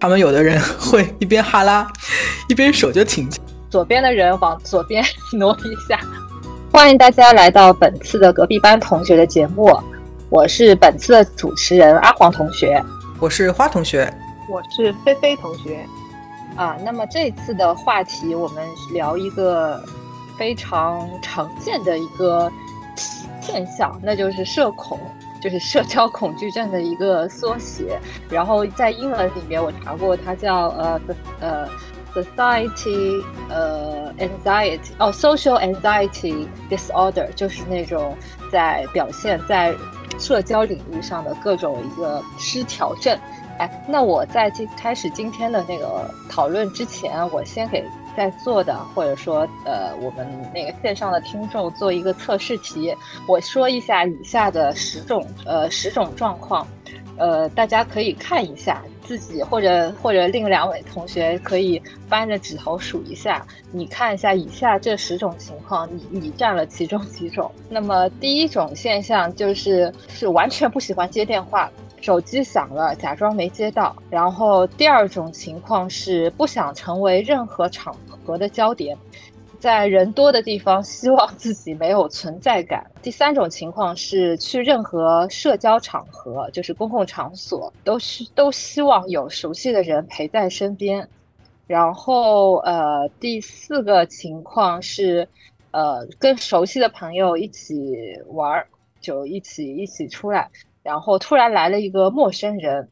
他们有的人会一边哈拉，一边手就挺。左边的人往左边挪一下。欢迎大家来到本次的隔壁班同学的节目，我是本次的主持人阿黄同学，我是花同学，我是菲菲同学。啊，那么这次的话题我们聊一个非常常见的一个现象，那就是社恐。就是社交恐惧症的一个缩写，然后在英文里面我查过，它叫呃呃 society 呃 anxiety 哦 social anxiety disorder，就是那种在表现在社交领域上的各种一个失调症。哎，那我在今开始今天的那个讨论之前，我先给。在做的，或者说，呃，我们那个线上的听众做一个测试题，我说一下以下的十种，呃，十种状况，呃，大家可以看一下自己，或者或者另两位同学可以扳着指头数一下，你看一下以下这十种情况，你你占了其中几种？那么第一种现象就是是完全不喜欢接电话。手机响了，假装没接到。然后第二种情况是不想成为任何场合的焦点，在人多的地方希望自己没有存在感。第三种情况是去任何社交场合，就是公共场所，都是都希望有熟悉的人陪在身边。然后呃，第四个情况是，呃，跟熟悉的朋友一起玩儿，就一起一起出来。然后突然来了一个陌生人，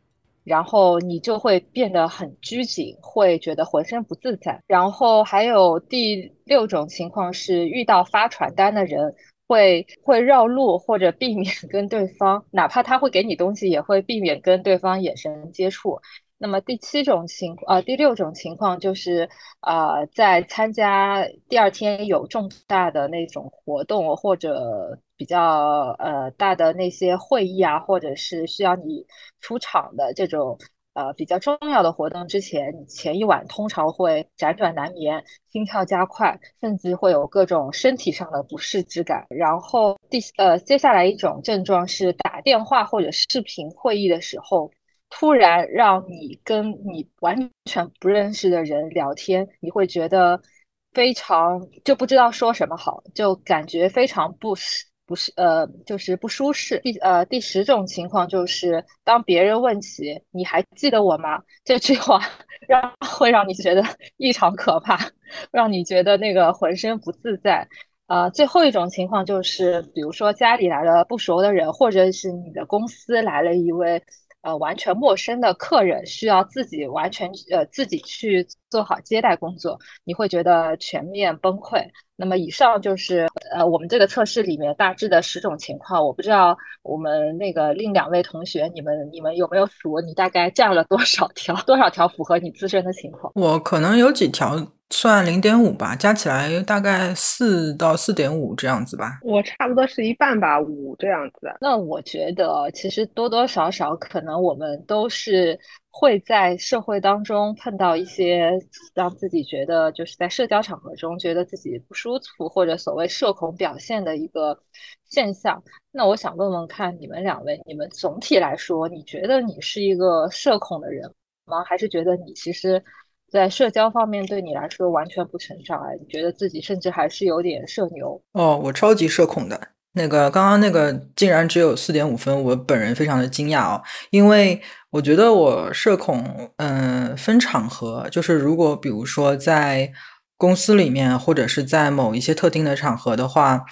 然后你就会变得很拘谨，会觉得浑身不自在。然后还有第六种情况是，遇到发传单的人，会会绕路或者避免 跟对方，哪怕他会给你东西，也会避免跟对方眼神接触。那么第七种情，呃，第六种情况就是，呃，在参加第二天有重大的那种活动或者比较呃大的那些会议啊，或者是需要你出场的这种呃比较重要的活动之前，前一晚通常会辗转难眠，心跳加快，甚至会有各种身体上的不适之感。然后第呃接下来一种症状是打电话或者视频会议的时候。突然让你跟你完全不认识的人聊天，你会觉得非常就不知道说什么好，就感觉非常不适，不是呃，就是不舒适。第呃第十种情况就是，当别人问起“你还记得我吗”这句话，让 会让你觉得异常可怕，让你觉得那个浑身不自在。呃，最后一种情况就是，比如说家里来了不熟的人，或者是你的公司来了一位。呃，完全陌生的客人需要自己完全呃自己去做好接待工作，你会觉得全面崩溃。那么以上就是呃我们这个测试里面大致的十种情况。我不知道我们那个另两位同学，你们你们有没有数？你大概占了多少条？多少条符合你自身的情况？我可能有几条。算零点五吧，加起来大概四到四点五这样子吧。我差不多是一半吧，五这样子。那我觉得其实多多少少可能我们都是会在社会当中碰到一些让自己觉得就是在社交场合中觉得自己不舒服或者所谓社恐表现的一个现象。那我想问问看你们两位，你们总体来说，你觉得你是一个社恐的人吗？还是觉得你其实？在社交方面，对你来说完全不成障碍。你觉得自己甚至还是有点社牛哦？我超级社恐的。那个刚刚那个竟然只有四点五分，我本人非常的惊讶哦。因为我觉得我社恐，嗯，分场合，就是如果比如说在公司里面，或者是在某一些特定的场合的话。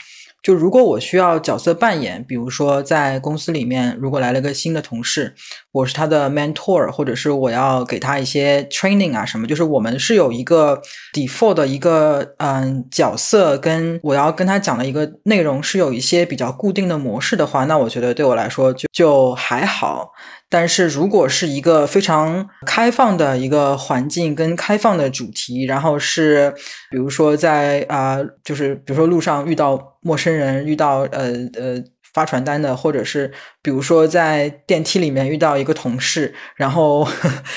就如果我需要角色扮演，比如说在公司里面，如果来了个新的同事，我是他的 mentor，或者是我要给他一些 training 啊什么，就是我们是有一个 default 的一个嗯角色，跟我要跟他讲的一个内容是有一些比较固定的模式的话，那我觉得对我来说就就还好。但是如果是一个非常开放的一个环境跟开放的主题，然后是比如说在啊，就是比如说路上遇到陌生人，遇到呃呃发传单的，或者是比如说在电梯里面遇到一个同事，然后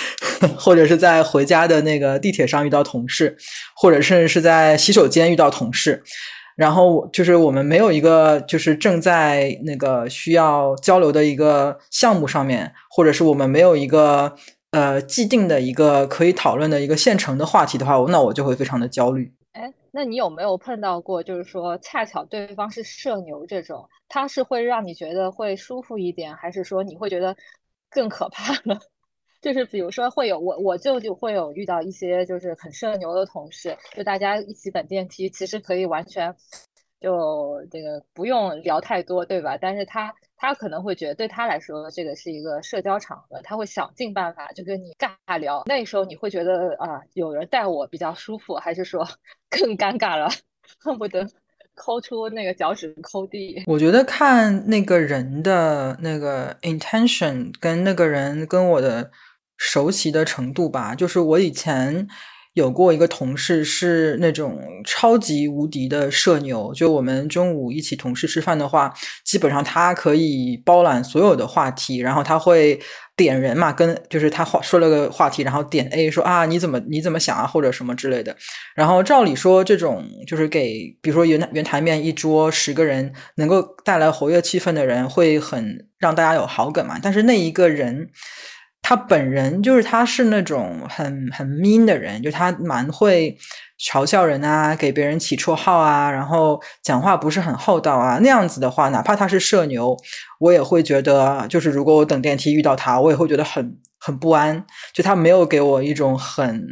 或者是在回家的那个地铁上遇到同事，或者甚至是在洗手间遇到同事。然后就是我们没有一个就是正在那个需要交流的一个项目上面，或者是我们没有一个呃既定的一个可以讨论的一个现成的话题的话，那我就会非常的焦虑。那你有没有碰到过，就是说恰巧对方是社牛这种，他是会让你觉得会舒服一点，还是说你会觉得更可怕呢？就是比如说会有我我就就会有遇到一些就是很社牛的同事，就大家一起等电梯，其实可以完全就这个不用聊太多，对吧？但是他他可能会觉得对他来说这个是一个社交场合，他会想尽办法就跟你尬聊。那时候你会觉得啊，有人带我比较舒服，还是说 更尴尬了，恨不得抠出那个脚趾抠地？我觉得看那个人的那个 intention 跟那个人跟我的。熟悉的程度吧，就是我以前有过一个同事是那种超级无敌的社牛，就我们中午一起同事吃饭的话，基本上他可以包揽所有的话题，然后他会点人嘛，跟就是他话说了个话题，然后点 A 说啊你怎么你怎么想啊或者什么之类的，然后照理说这种就是给比如说原原台面一桌十个人能够带来活跃气氛的人会很让大家有好感嘛，但是那一个人。他本人就是他是那种很很 mean 的人，就他蛮会嘲笑人啊，给别人起绰号啊，然后讲话不是很厚道啊。那样子的话，哪怕他是社牛，我也会觉得，就是如果我等电梯遇到他，我也会觉得很很不安。就他没有给我一种很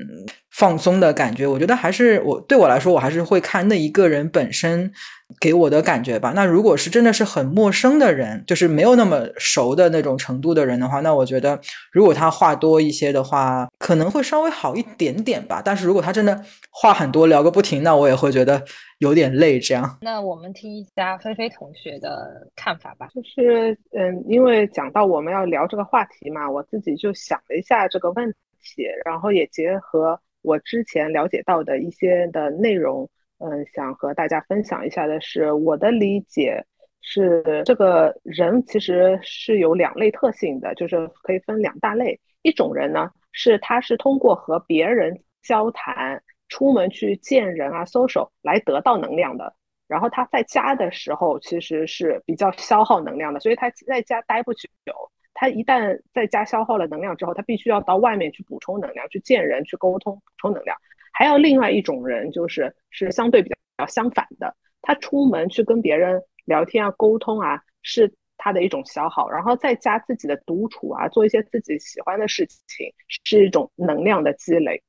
放松的感觉。我觉得还是我对我来说，我还是会看那一个人本身。给我的感觉吧。那如果是真的是很陌生的人，就是没有那么熟的那种程度的人的话，那我觉得如果他话多一些的话，可能会稍微好一点点吧。但是如果他真的话很多，聊个不停，那我也会觉得有点累。这样。那我们听一下菲菲同学的看法吧。就是嗯，因为讲到我们要聊这个话题嘛，我自己就想了一下这个问题，然后也结合我之前了解到的一些的内容。嗯，想和大家分享一下的是，我的理解是，这个人其实是有两类特性的，就是可以分两大类。一种人呢，是他是通过和别人交谈、出门去见人啊、social 来得到能量的。然后他在家的时候其实是比较消耗能量的，所以他在家待不久。他一旦在家消耗了能量之后，他必须要到外面去补充能量，去见人、去沟通、补充能量。还有另外一种人，就是是相对比较相反的，他出门去跟别人聊天啊、沟通啊，是他的一种消耗；然后在家自己的独处啊，做一些自己喜欢的事情，是一种能量的积累。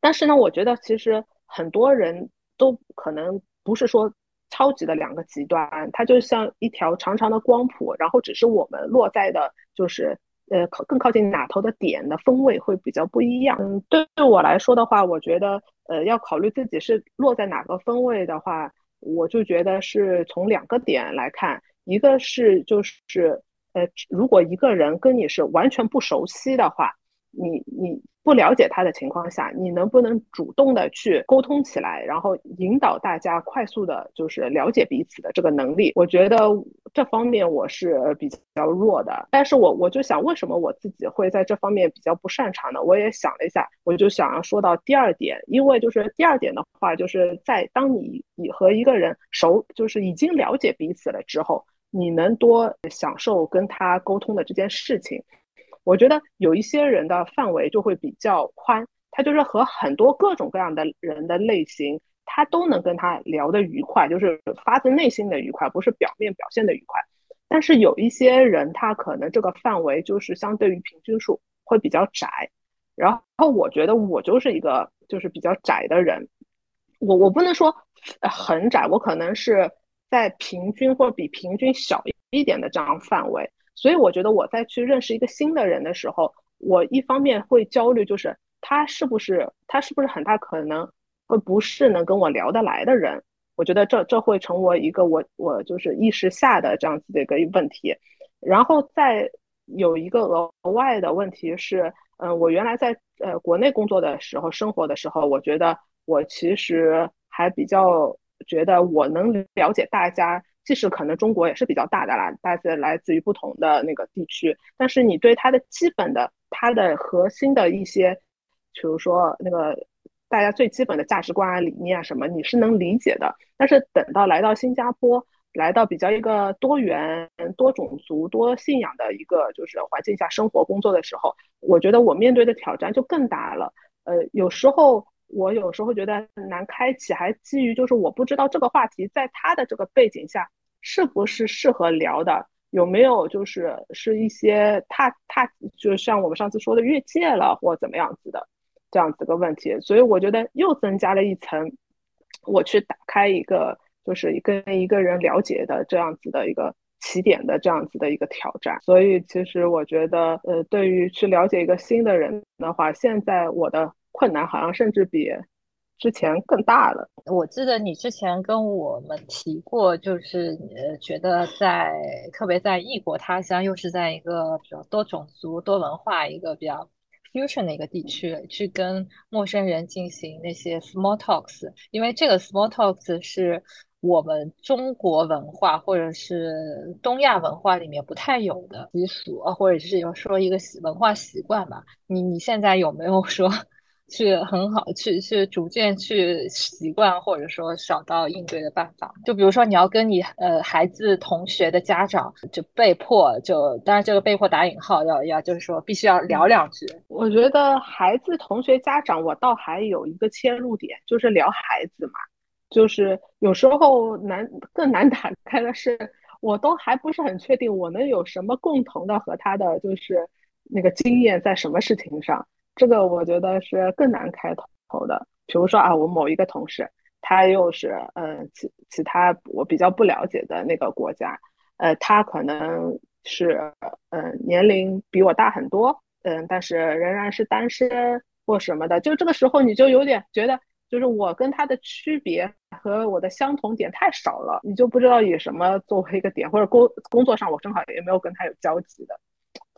但是呢，我觉得其实很多人都可能不是说超级的两个极端，它就像一条长长的光谱，然后只是我们落在的，就是。呃，靠更靠近哪头的点的风味会比较不一样。嗯，对我来说的话，我觉得，呃，要考虑自己是落在哪个风味的话，我就觉得是从两个点来看，一个是就是，呃，如果一个人跟你是完全不熟悉的话，你你。不了解他的情况下，你能不能主动的去沟通起来，然后引导大家快速的，就是了解彼此的这个能力？我觉得这方面我是比较弱的。但是我我就想，为什么我自己会在这方面比较不擅长呢？我也想了一下，我就想要说到第二点，因为就是第二点的话，就是在当你你和一个人熟，就是已经了解彼此了之后，你能多享受跟他沟通的这件事情。我觉得有一些人的范围就会比较宽，他就是和很多各种各样的人的类型，他都能跟他聊得愉快，就是发自内心的愉快，不是表面表现的愉快。但是有一些人，他可能这个范围就是相对于平均数会比较窄。然后我觉得我就是一个就是比较窄的人，我我不能说很窄，我可能是在平均或比平均小一点的这样范围。所以我觉得我在去认识一个新的人的时候，我一方面会焦虑，就是他是不是他是不是很大可能会不是能跟我聊得来的人。我觉得这这会成为一个我我就是意识下的这样子的一个问题。然后再有一个额外的问题是，嗯，我原来在呃国内工作的时候，生活的时候，我觉得我其实还比较觉得我能了解大家。即使可能中国也是比较大的啦，大家来自于不同的那个地区，但是你对它的基本的、它的核心的一些，比如说那个大家最基本的价值观啊、理念啊什么，你是能理解的。但是等到来到新加坡，来到比较一个多元、多种族、多信仰的一个就是环境下生活工作的时候，我觉得我面对的挑战就更大了。呃，有时候我有时候觉得难开启，还基于就是我不知道这个话题在他的这个背景下是不是适合聊的，有没有就是是一些他他就像我们上次说的越界了或怎么样子的这样子个问题，所以我觉得又增加了一层，我去打开一个。就是跟一个人了解的这样子的一个起点的这样子的一个挑战，所以其实我觉得，呃，对于去了解一个新的人的话，现在我的困难好像甚至比之前更大了。我记得你之前跟我们提过，就是呃，觉得在特别在异国他乡，又是在一个比较多种族、多文化一个比较 fusion 的一个地区，去跟陌生人进行那些 small talks，因为这个 small talks 是。我们中国文化或者是东亚文化里面不太有的习俗啊，或者是有说一个习文化习惯吧。你你现在有没有说去很好去去逐渐去习惯，或者说找到应对的办法？就比如说你要跟你呃孩子同学的家长就被迫就，当然这个被迫打引号，要要就是说必须要聊两句。我觉得孩子同学家长，我倒还有一个切入点，就是聊孩子嘛。就是有时候难更难打开的是，我都还不是很确定我能有什么共同的和他的就是那个经验在什么事情上，这个我觉得是更难开头的。比如说啊，我某一个同事，他又是嗯其其他我比较不了解的那个国家，呃，他可能是嗯年龄比我大很多，嗯，但是仍然是单身或什么的，就这个时候你就有点觉得。就是我跟他的区别和我的相同点太少了，你就不知道以什么作为一个点，或者工工作上我正好也没有跟他有交集的，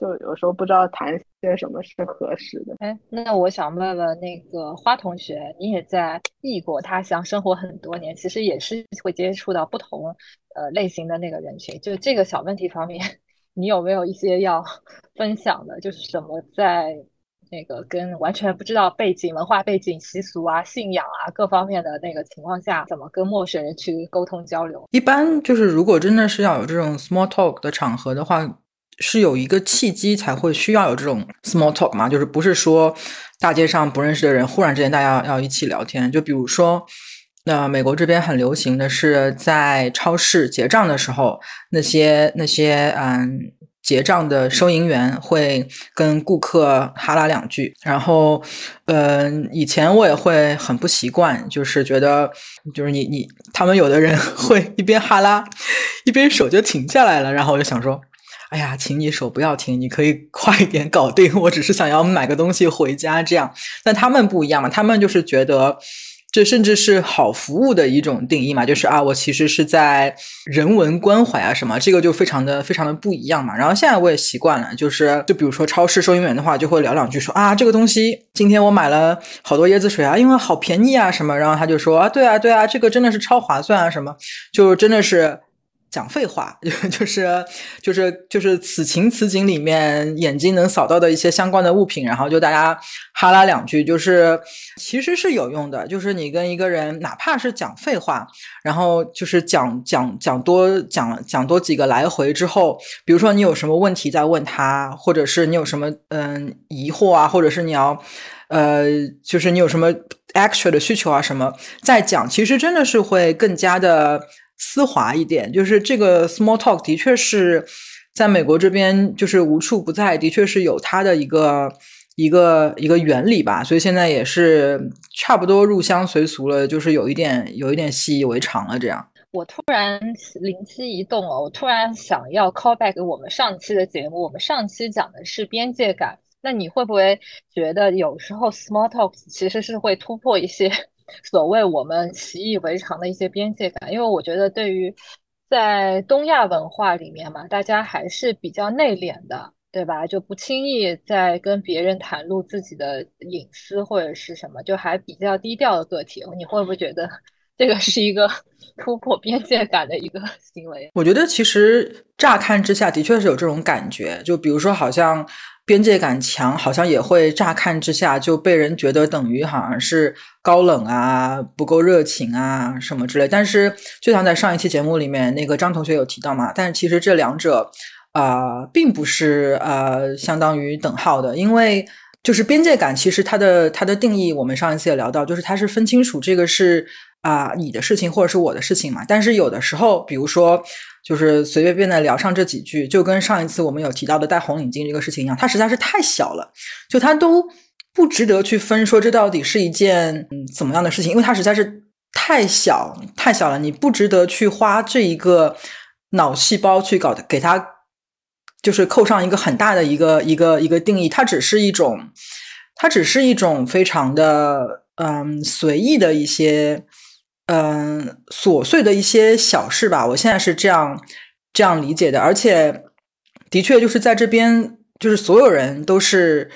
就有时候不知道谈些什么是合适的。哎，那我想问问那个花同学，你也在异国他乡生活很多年，其实也是会接触到不同呃类型的那个人群，就这个小问题方面，你有没有一些要 分享的？就是什么在？那个跟完全不知道背景、文化背景、习俗啊、信仰啊各方面的那个情况下，怎么跟陌生人去沟通交流？一般就是如果真的是要有这种 small talk 的场合的话，是有一个契机才会需要有这种 small talk 嘛？就是不是说大街上不认识的人忽然之间大家要一起聊天？就比如说，那美国这边很流行的是在超市结账的时候，那些那些嗯。结账的收银员会跟顾客哈拉两句，然后，嗯，以前我也会很不习惯，就是觉得，就是你你他们有的人 会一边哈拉，一边手就停下来了，然后我就想说，哎呀，请你手不要停，你可以 快一点搞定，我只是想要买个东西回家这样。但他们不一样嘛，他们就是觉得。这甚至是好服务的一种定义嘛，就是啊，我其实是在人文关怀啊什么，这个就非常的非常的不一样嘛。然后现在我也习惯了，就是就比如说超市收银员的话，就会聊两句说啊，这个东西今天我买了好多椰子水啊，因为好便宜啊什么，然后他就说啊，对啊对啊，这个真的是超划算啊什么，就真的是。讲废话，就是就是就是此情此景里面眼睛能扫到的一些相关的物品，然后就大家哈拉两句，就是其实是有用的。就是你跟一个人，哪怕是讲废话，然后就是讲讲讲多讲讲多几个来回之后，比如说你有什么问题在问他，或者是你有什么嗯疑惑啊，或者是你要呃，就是你有什么 extra 的需求啊什么，再讲，其实真的是会更加的。丝滑一点，就是这个 small talk 的确是在美国这边就是无处不在，的确是有它的一个一个一个原理吧。所以现在也是差不多入乡随俗了，就是有一点有一点习以为常了。这样，我突然灵机一动哦，我突然想要 call back 我们上期的节目，我们上期讲的是边界感，那你会不会觉得有时候 small talk 其实是会突破一些？所谓我们习以为常的一些边界感，因为我觉得对于在东亚文化里面嘛，大家还是比较内敛的，对吧？就不轻易在跟别人袒露自己的隐私或者是什么，就还比较低调的个体。你会不会觉得 这个是一个 突破边界感的一个行为？我觉得其实乍看之下的确是有这种感觉，就比如说好像边界感强，好像也会乍看之下就被人觉得等于好像是高冷啊、不够热情啊什么之类。但是就像在上一期节目里面，那个张同学有提到嘛，但是其实这两者啊，并不是呃相当于等号的，因为就是边界感，其实它的它的定义，我们上一次也聊到，就是它是分清楚这个是。啊，你的事情或者是我的事情嘛？但是有的时候，比如说，就是随随便便的聊上这几句，就跟上一次我们有提到的戴红领巾这个事情一样，它实在是太小了，就它都不值得去分说这到底是一件嗯怎么样的事情，因为它实在是太小太小了，你不值得去花这一个脑细胞去搞给它，就是扣上一个很大的一个一个一个定义，它只是一种，它只是一种非常的嗯随意的一些。嗯，琐碎的一些小事吧，我现在是这样这样理解的，而且的确就是在这边，就是所有人都是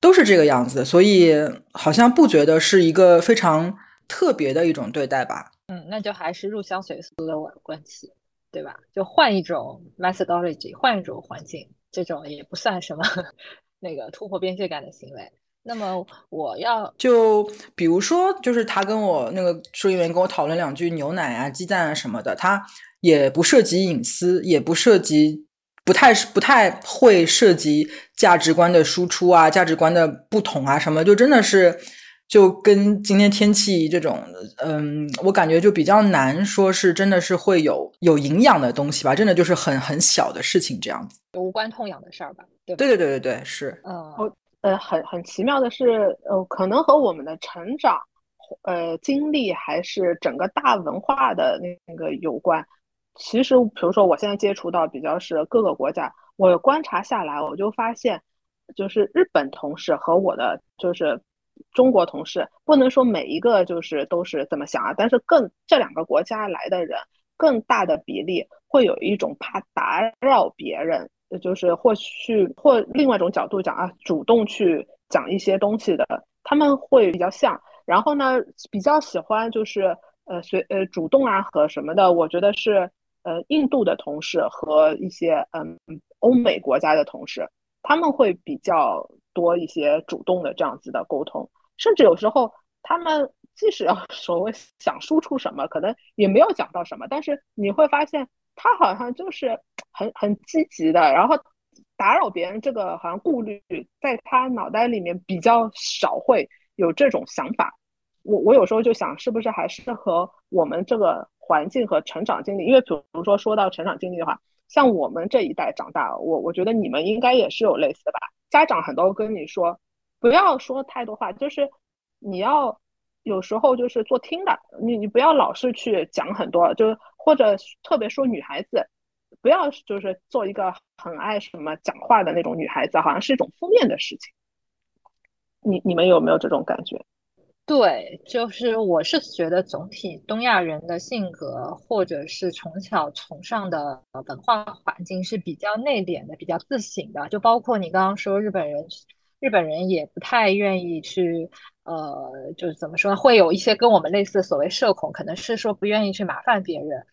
都是这个样子，所以好像不觉得是一个非常特别的一种对待吧。嗯，那就还是入乡随俗的关系，对吧？就换一种 methodology，换一种环境，这种也不算什么 那个突破边界感的行为。那么我要就比如说，就是他跟我那个收银员跟我讨论两句牛奶啊、鸡蛋啊什么的，他也不涉及隐私，也不涉及，不太不太会涉及价值观的输出啊、价值观的不同啊什么，就真的是就跟今天天气这种，嗯，我感觉就比较难说是真的是会有有营养的东西吧，真的就是很很小的事情这样子，无关痛痒的事儿吧？对对对对对对，是，嗯。呃，很很奇妙的是，呃，可能和我们的成长，呃，经历还是整个大文化的那个有关。其实，比如说我现在接触到比较是各个国家，我观察下来，我就发现，就是日本同事和我的就是中国同事，不能说每一个就是都是这么想啊，但是更这两个国家来的人，更大的比例会有一种怕打扰别人。就是或去或另外一种角度讲啊，主动去讲一些东西的，他们会比较像。然后呢，比较喜欢就是呃随呃主动啊和什么的，我觉得是呃印度的同事和一些嗯欧美国家的同事，他们会比较多一些主动的这样子的沟通，甚至有时候他们即使要 所谓想输出什么，可能也没有讲到什么，但是你会发现。他好像就是很很积极的，然后打扰别人这个好像顾虑在他脑袋里面比较少会有这种想法。我我有时候就想，是不是还是和我们这个环境和成长经历？因为比如说说到成长经历的话，像我们这一代长大，我我觉得你们应该也是有类似的吧。家长很多跟你说，不要说太多话，就是你要有时候就是做听的，你你不要老是去讲很多，就是。或者特别说女孩子，不要就是做一个很爱什么讲话的那种女孩子，好像是一种负面的事情。你你们有没有这种感觉？对，就是我是觉得总体东亚人的性格，或者是从小崇尚的文化环境是比较内敛的，比较自省的。就包括你刚刚说日本人，日本人也不太愿意去。呃，就是怎么说？会有一些跟我们类似的所谓社恐，可能是说不愿意去麻烦别人。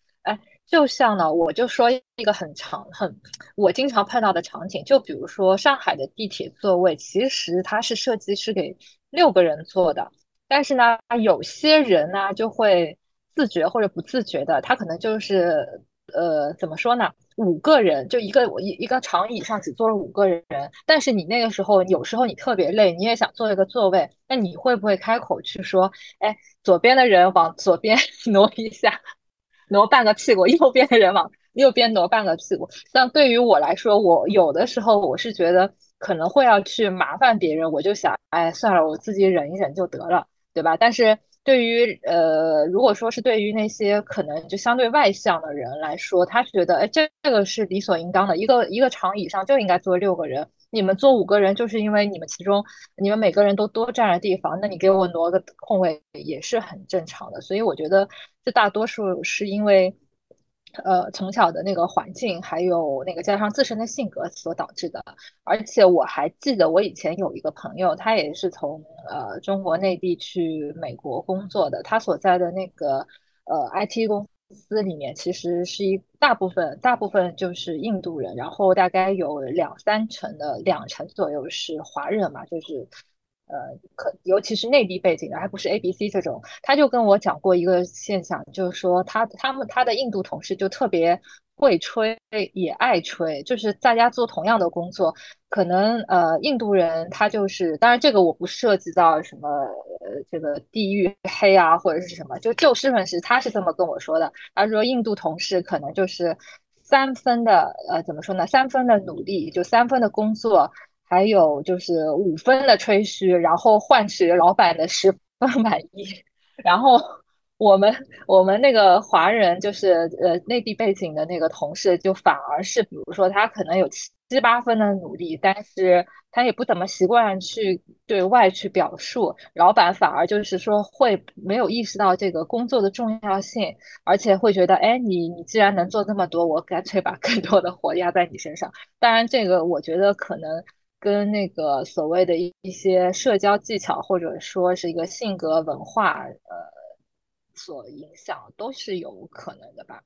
就像呢，我就说一个很长很我经常碰到的场景，就比如说上海的地铁座位，其实它是设计是给六个人坐的，但是呢，有些人呢就会自觉或者不自觉的，他可能就是呃，怎么说呢？五个人就一个一一个长椅上只坐了五个人，但是你那个时候有时候你特别累，你也想坐一个座位，那你会不会开口去说，哎，左边的人往左边 挪一下，挪半个屁股，右边的人往右边挪半个屁股？像对于我来说，我有的时候我是觉得可能会要去麻烦别人，我就想，哎，算了，我自己忍一忍就得了，对吧？但是。对于呃，如果说是对于那些可能就相对外向的人来说，他觉得哎，这这个是理所应当的，一个一个长椅上就应该坐六个人，你们坐五个人，就是因为你们其中你们每个人都多占了地方，那你给我挪个空位也是很正常的。所以我觉得这大多数是因为。呃，从小的那个环境，还有那个加上自身的性格所导致的。而且我还记得，我以前有一个朋友，他也是从呃中国内地去美国工作的。他所在的那个呃 IT 公司里面其实是一大部分，大部分就是印度人，然后大概有两三成的两成左右是华人嘛，就是呃，可尤其是内地背景的，还不是 A B C 这种。他就跟我讲过一个现象，就是说他他们他的印度同事就特别。会吹也爱吹，就是大家做同样的工作，可能呃印度人他就是，当然这个我不涉及到什么呃这个地域黑啊或者是什么，就就事论事，他是这么跟我说的。他说印度同事可能就是三分的呃怎么说呢，三分的努力就三分的工作，还有就是五分的吹嘘，然后换取老板的十分满意，然后。我们我们那个华人就是呃内地背景的那个同事，就反而是比如说他可能有七七八分的努力，但是他也不怎么习惯去对外去表述，老板反而就是说会没有意识到这个工作的重要性，而且会觉得哎你你既然能做这么多，我干脆把更多的活压在你身上。当然这个我觉得可能跟那个所谓的一一些社交技巧或者说是一个性格文化呃。所影响都是有可能的吧。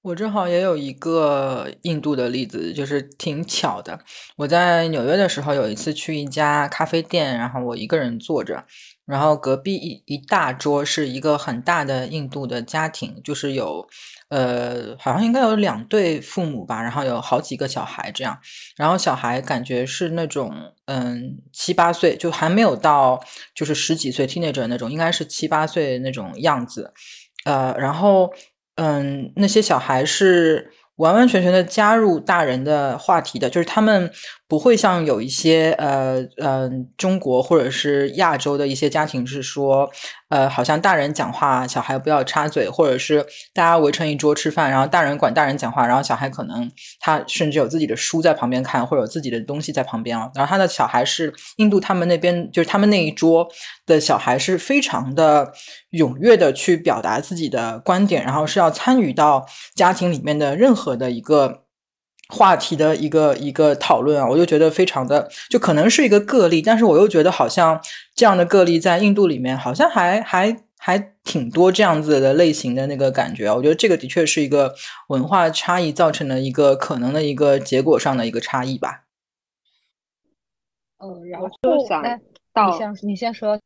我正好也有一个印度的例子，就是挺巧的。我在纽约的时候，有一次去一家咖啡店，然后我一个人坐着，然后隔壁一一大桌是一个很大的印度的家庭，就是有呃，好像应该有两对父母吧，然后有好几个小孩这样，然后小孩感觉是那种嗯七八岁，就还没有到就是十几岁 teenager 那种，应该是七八岁那种样子，呃，然后。嗯，那些小孩是完完全全的加入大人的话题的，就是他们。不会像有一些呃呃中国或者是亚洲的一些家庭是说，呃，好像大人讲话，小孩不要插嘴，或者是大家围成一桌吃饭，然后大人管大人讲话，然后小孩可能他甚至有自己的书在旁边看，或者有自己的东西在旁边啊。然后他的小孩是印度他们那边，就是他们那一桌的小孩是非常的踊跃的去表达自己的观点，然后是要参与到家庭里面的任何的一个。话题的一个一个讨论啊，我就觉得非常的，就可能是一个个例，但是我又觉得好像这样的个例在印度里面好像还还还挺多这样子的类型的那个感觉啊。我觉得这个的确是一个文化差异造成的一个可能的一个结果上的一个差异吧。嗯，然后想到你先你先说，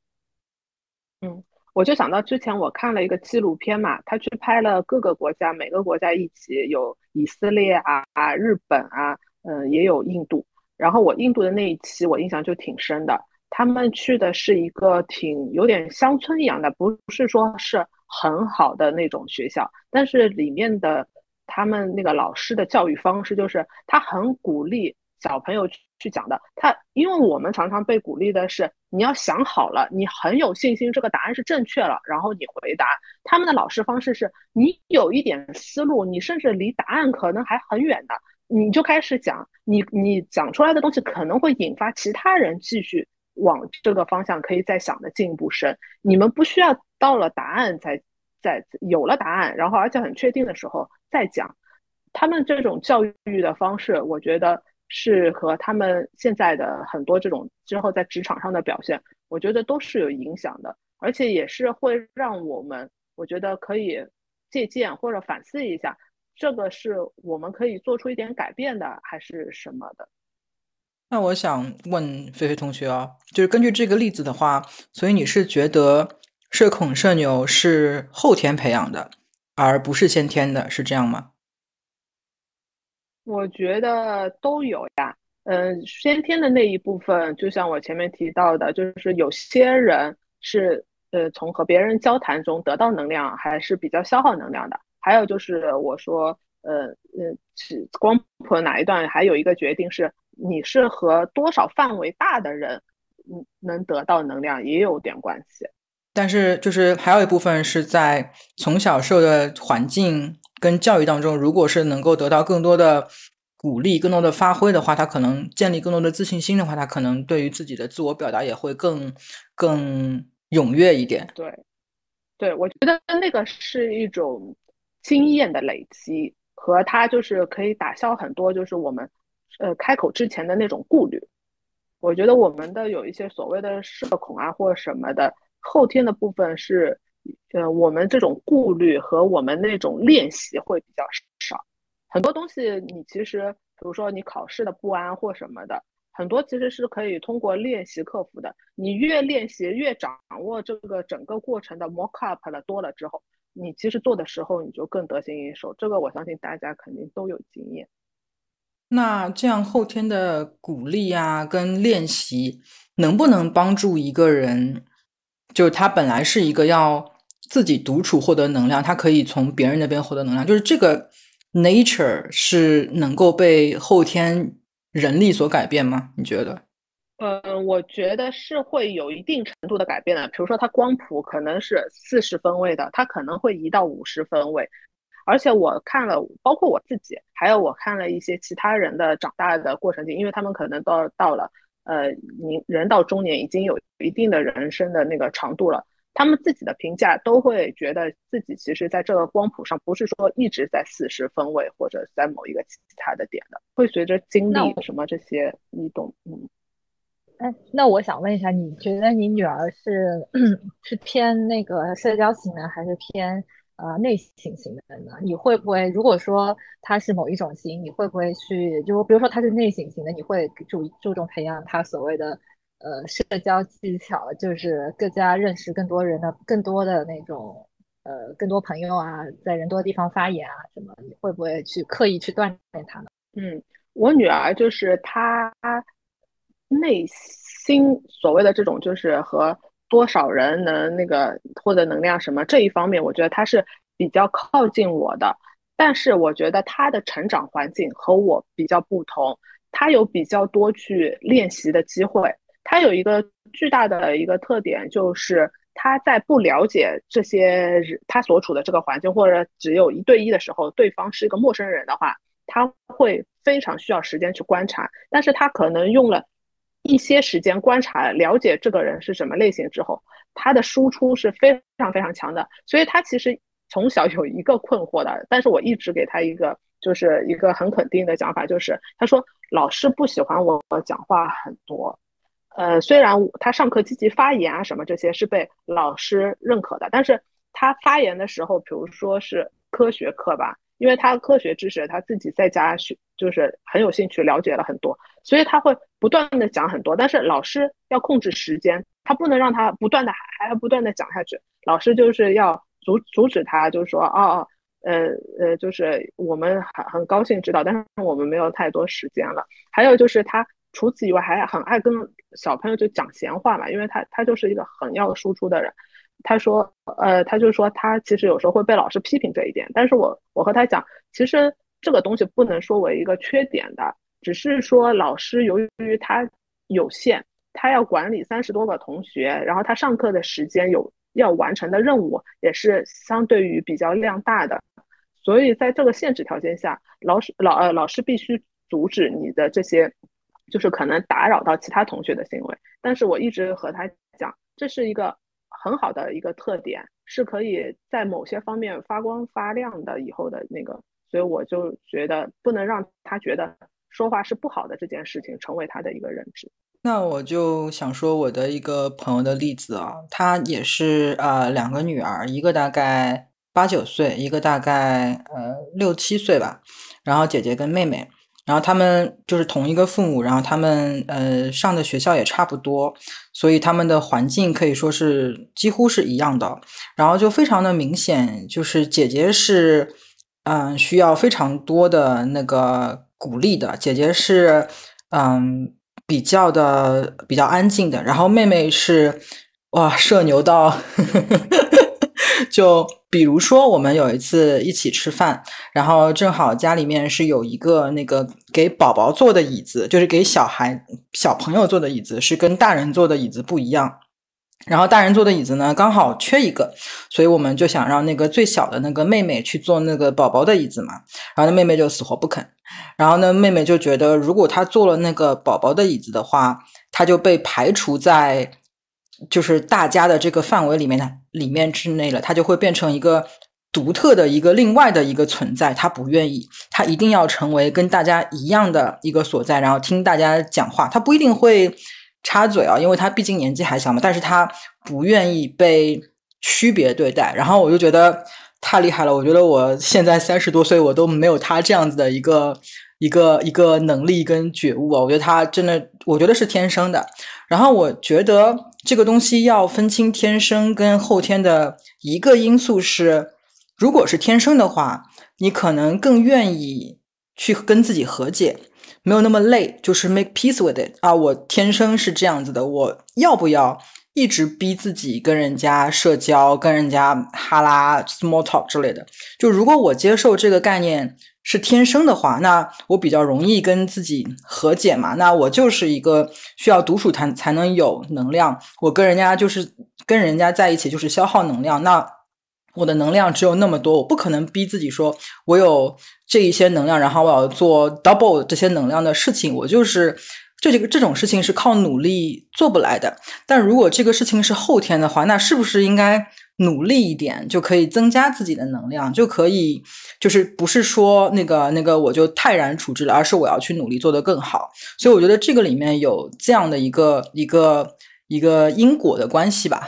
嗯。我就想到之前我看了一个纪录片嘛，他去拍了各个国家，每个国家一起有以色列啊、啊日本啊，嗯，也有印度。然后我印度的那一期我印象就挺深的，他们去的是一个挺有点乡村一样的，不是说是很好的那种学校，但是里面的他们那个老师的教育方式就是他很鼓励。小朋友去讲的，他因为我们常常被鼓励的是，你要想好了，你很有信心，这个答案是正确了，然后你回答。他们的老师方式是，你有一点思路，你甚至离答案可能还很远的，你就开始讲，你你讲出来的东西可能会引发其他人继续往这个方向可以再想的进一步深。你们不需要到了答案才在有了答案，然后而且很确定的时候再讲。他们这种教育的方式，我觉得。是和他们现在的很多这种之后在职场上的表现，我觉得都是有影响的，而且也是会让我们，我觉得可以借鉴或者反思一下，这个是我们可以做出一点改变的，还是什么的？那我想问菲菲同学啊，就是根据这个例子的话，所以你是觉得社恐社牛是后天培养的，而不是先天的，是这样吗？我觉得都有呀，嗯，先天的那一部分，就像我前面提到的，就是有些人是呃从和别人交谈中得到能量，还是比较消耗能量的。还有就是我说，呃呃，是光谱哪一段，还有一个决定是你是和多少范围大的人，嗯，能得到能量也有点关系。但是就是还有一部分是在从小受的环境。跟教育当中，如果是能够得到更多的鼓励、更多的发挥的话，他可能建立更多的自信心的话，他可能对于自己的自我表达也会更更踊跃一点。对，对我觉得那个是一种经验的累积，和他就是可以打消很多就是我们呃开口之前的那种顾虑。我觉得我们的有一些所谓的社恐啊或者什么的后天的部分是呃，我们这种顾虑和我们那种练习会比较少。很多东西你其实，比如说你考试的不安或什么的，很多其实是可以通过练习克服的。你越练习，越掌握这个整个过程的 mock up 了多了之后，你其实做的时候你就更得心应手。这个我相信大家肯定都有经验。那这样后天的鼓励啊，跟练习，能不能帮助一个人？就是他本来是一个要自己独处获得能量，他可以从别人那边获得能量，就是这个 nature 是能够被后天人力所改变吗？你觉得？嗯，我觉得是会有一定程度的改变的。比如说，它光谱可能是四十分位的，它可能会移到五十分位。而且我看了，包括我自己，还有我看了一些其他人的长大的过程经，因为他们可能到到了，呃，您人到中年，已经有一定的人生的那个长度了，他们自己的评价都会觉得自己其实在这个光谱上不是说一直在四十分位或者在某一个其他的点的，会随着经历什么这些你懂，嗯。哎，那我想问一下，你觉得你女儿是 是偏那个社交型的，还是偏？呃，内省型的人呢，你会不会如果说她是某一种型，你会不会去就比如说她是内省型的，你会注注重培养她所谓的呃社交技巧，就是更加认识更多人的更多的那种呃更多朋友啊，在人多的地方发言啊什么，你会不会去刻意去锻炼他呢？嗯，我女儿就是她内心所谓的这种就是和。多少人能那个获得能量什么这一方面，我觉得他是比较靠近我的，但是我觉得他的成长环境和我比较不同，他有比较多去练习的机会。他有一个巨大的一个特点，就是他在不了解这些人他所处的这个环境，或者只有一对一的时候，对方是一个陌生人的话，他会非常需要时间去观察，但是他可能用了。一些时间观察了解这个人是什么类型之后，他的输出是非常非常强的。所以他其实从小有一个困惑的，但是我一直给他一个就是一个很肯定的讲法，就是他说老师不喜欢我讲话很多。呃，虽然他上课积极发言啊什么这些是被老师认可的，但是他发言的时候，比如说是科学课吧。因为他科学知识他自己在家学，就是很有兴趣了解了很多，所以他会不断的讲很多。但是老师要控制时间，他不能让他不断的还还不断的讲下去。老师就是要阻阻止他，就是说，哦哦，呃呃，就是我们很很高兴知道，但是我们没有太多时间了。还有就是他除此以外还很爱跟小朋友就讲闲话嘛，因为他他就是一个很要输出的人。他说，呃，他就说他其实有时候会被老师批评这一点，但是我我和他讲，其实这个东西不能说为一个缺点的，只是说老师由于他有限，他要管理三十多个同学，然后他上课的时间有要完成的任务也是相对于比较量大的，所以在这个限制条件下，老师老呃老师必须阻止你的这些，就是可能打扰到其他同学的行为。但是我一直和他讲，这是一个。很好的一个特点，是可以在某些方面发光发亮的。以后的那个，所以我就觉得不能让他觉得说话是不好的这件事情成为他的一个认知。那我就想说我的一个朋友的例子啊，他也是呃两个女儿，一个大概八九岁，一个大概呃六七岁吧，然后姐姐跟妹妹。然后他们就是同一个父母，然后他们呃上的学校也差不多，所以他们的环境可以说是几乎是一样的。然后就非常的明显，就是姐姐是嗯需要非常多的那个鼓励的，姐姐是嗯比较的比较安静的，然后妹妹是哇社牛到。就比如说，我们有一次一起吃饭，然后正好家里面是有一个那个给宝宝坐的椅子，就是给小孩小朋友坐的椅子，是跟大人坐的椅子不一样。然后大人坐的椅子呢，刚好缺一个，所以我们就想让那个最小的那个妹妹去坐那个宝宝的椅子嘛。然后那妹妹就死活不肯。然后呢，妹妹就觉得，如果她坐了那个宝宝的椅子的话，她就被排除在。就是大家的这个范围里面的里面之内了，他就会变成一个独特的一个另外的一个存在。他不愿意，他一定要成为跟大家一样的一个所在，然后听大家讲话。他不一定会插嘴啊，因为他毕竟年纪还小嘛。但是他不愿意被区别对待。然后我就觉得太厉害了，我觉得我现在三十多岁，我都没有他这样子的一个一个一个能力跟觉悟啊！我觉得他真的，我觉得是天生的。然后我觉得这个东西要分清天生跟后天的一个因素是，如果是天生的话，你可能更愿意去跟自己和解。没有那么累，就是 make peace with it 啊！我天生是这样子的，我要不要一直逼自己跟人家社交、跟人家哈拉 small talk 之类的？就如果我接受这个概念是天生的话，那我比较容易跟自己和解嘛。那我就是一个需要独处才才能有能量，我跟人家就是跟人家在一起就是消耗能量。那我的能量只有那么多，我不可能逼自己说，我有这一些能量，然后我要做 double 这些能量的事情。我就是就这个这种事情是靠努力做不来的。但如果这个事情是后天的话，那是不是应该努力一点，就可以增加自己的能量，就可以就是不是说那个那个我就泰然处之了，而是我要去努力做得更好。所以我觉得这个里面有这样的一个一个一个因果的关系吧。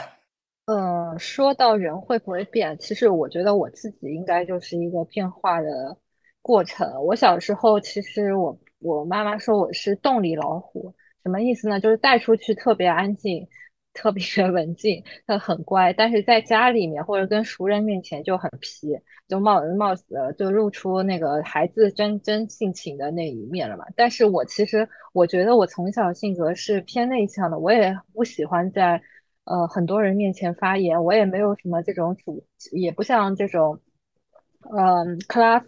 嗯，说到人会不会变，其实我觉得我自己应该就是一个变化的过程。我小时候其实我我妈妈说我是动力老虎，什么意思呢？就是带出去特别安静，特别文静，他很乖，但是在家里面或者跟熟人面前就很皮，就冒冒死就露出那个孩子真真性情的那一面了嘛。但是我其实我觉得我从小性格是偏内向的，我也不喜欢在。呃，很多人面前发言，我也没有什么这种主，也不像这种，嗯，class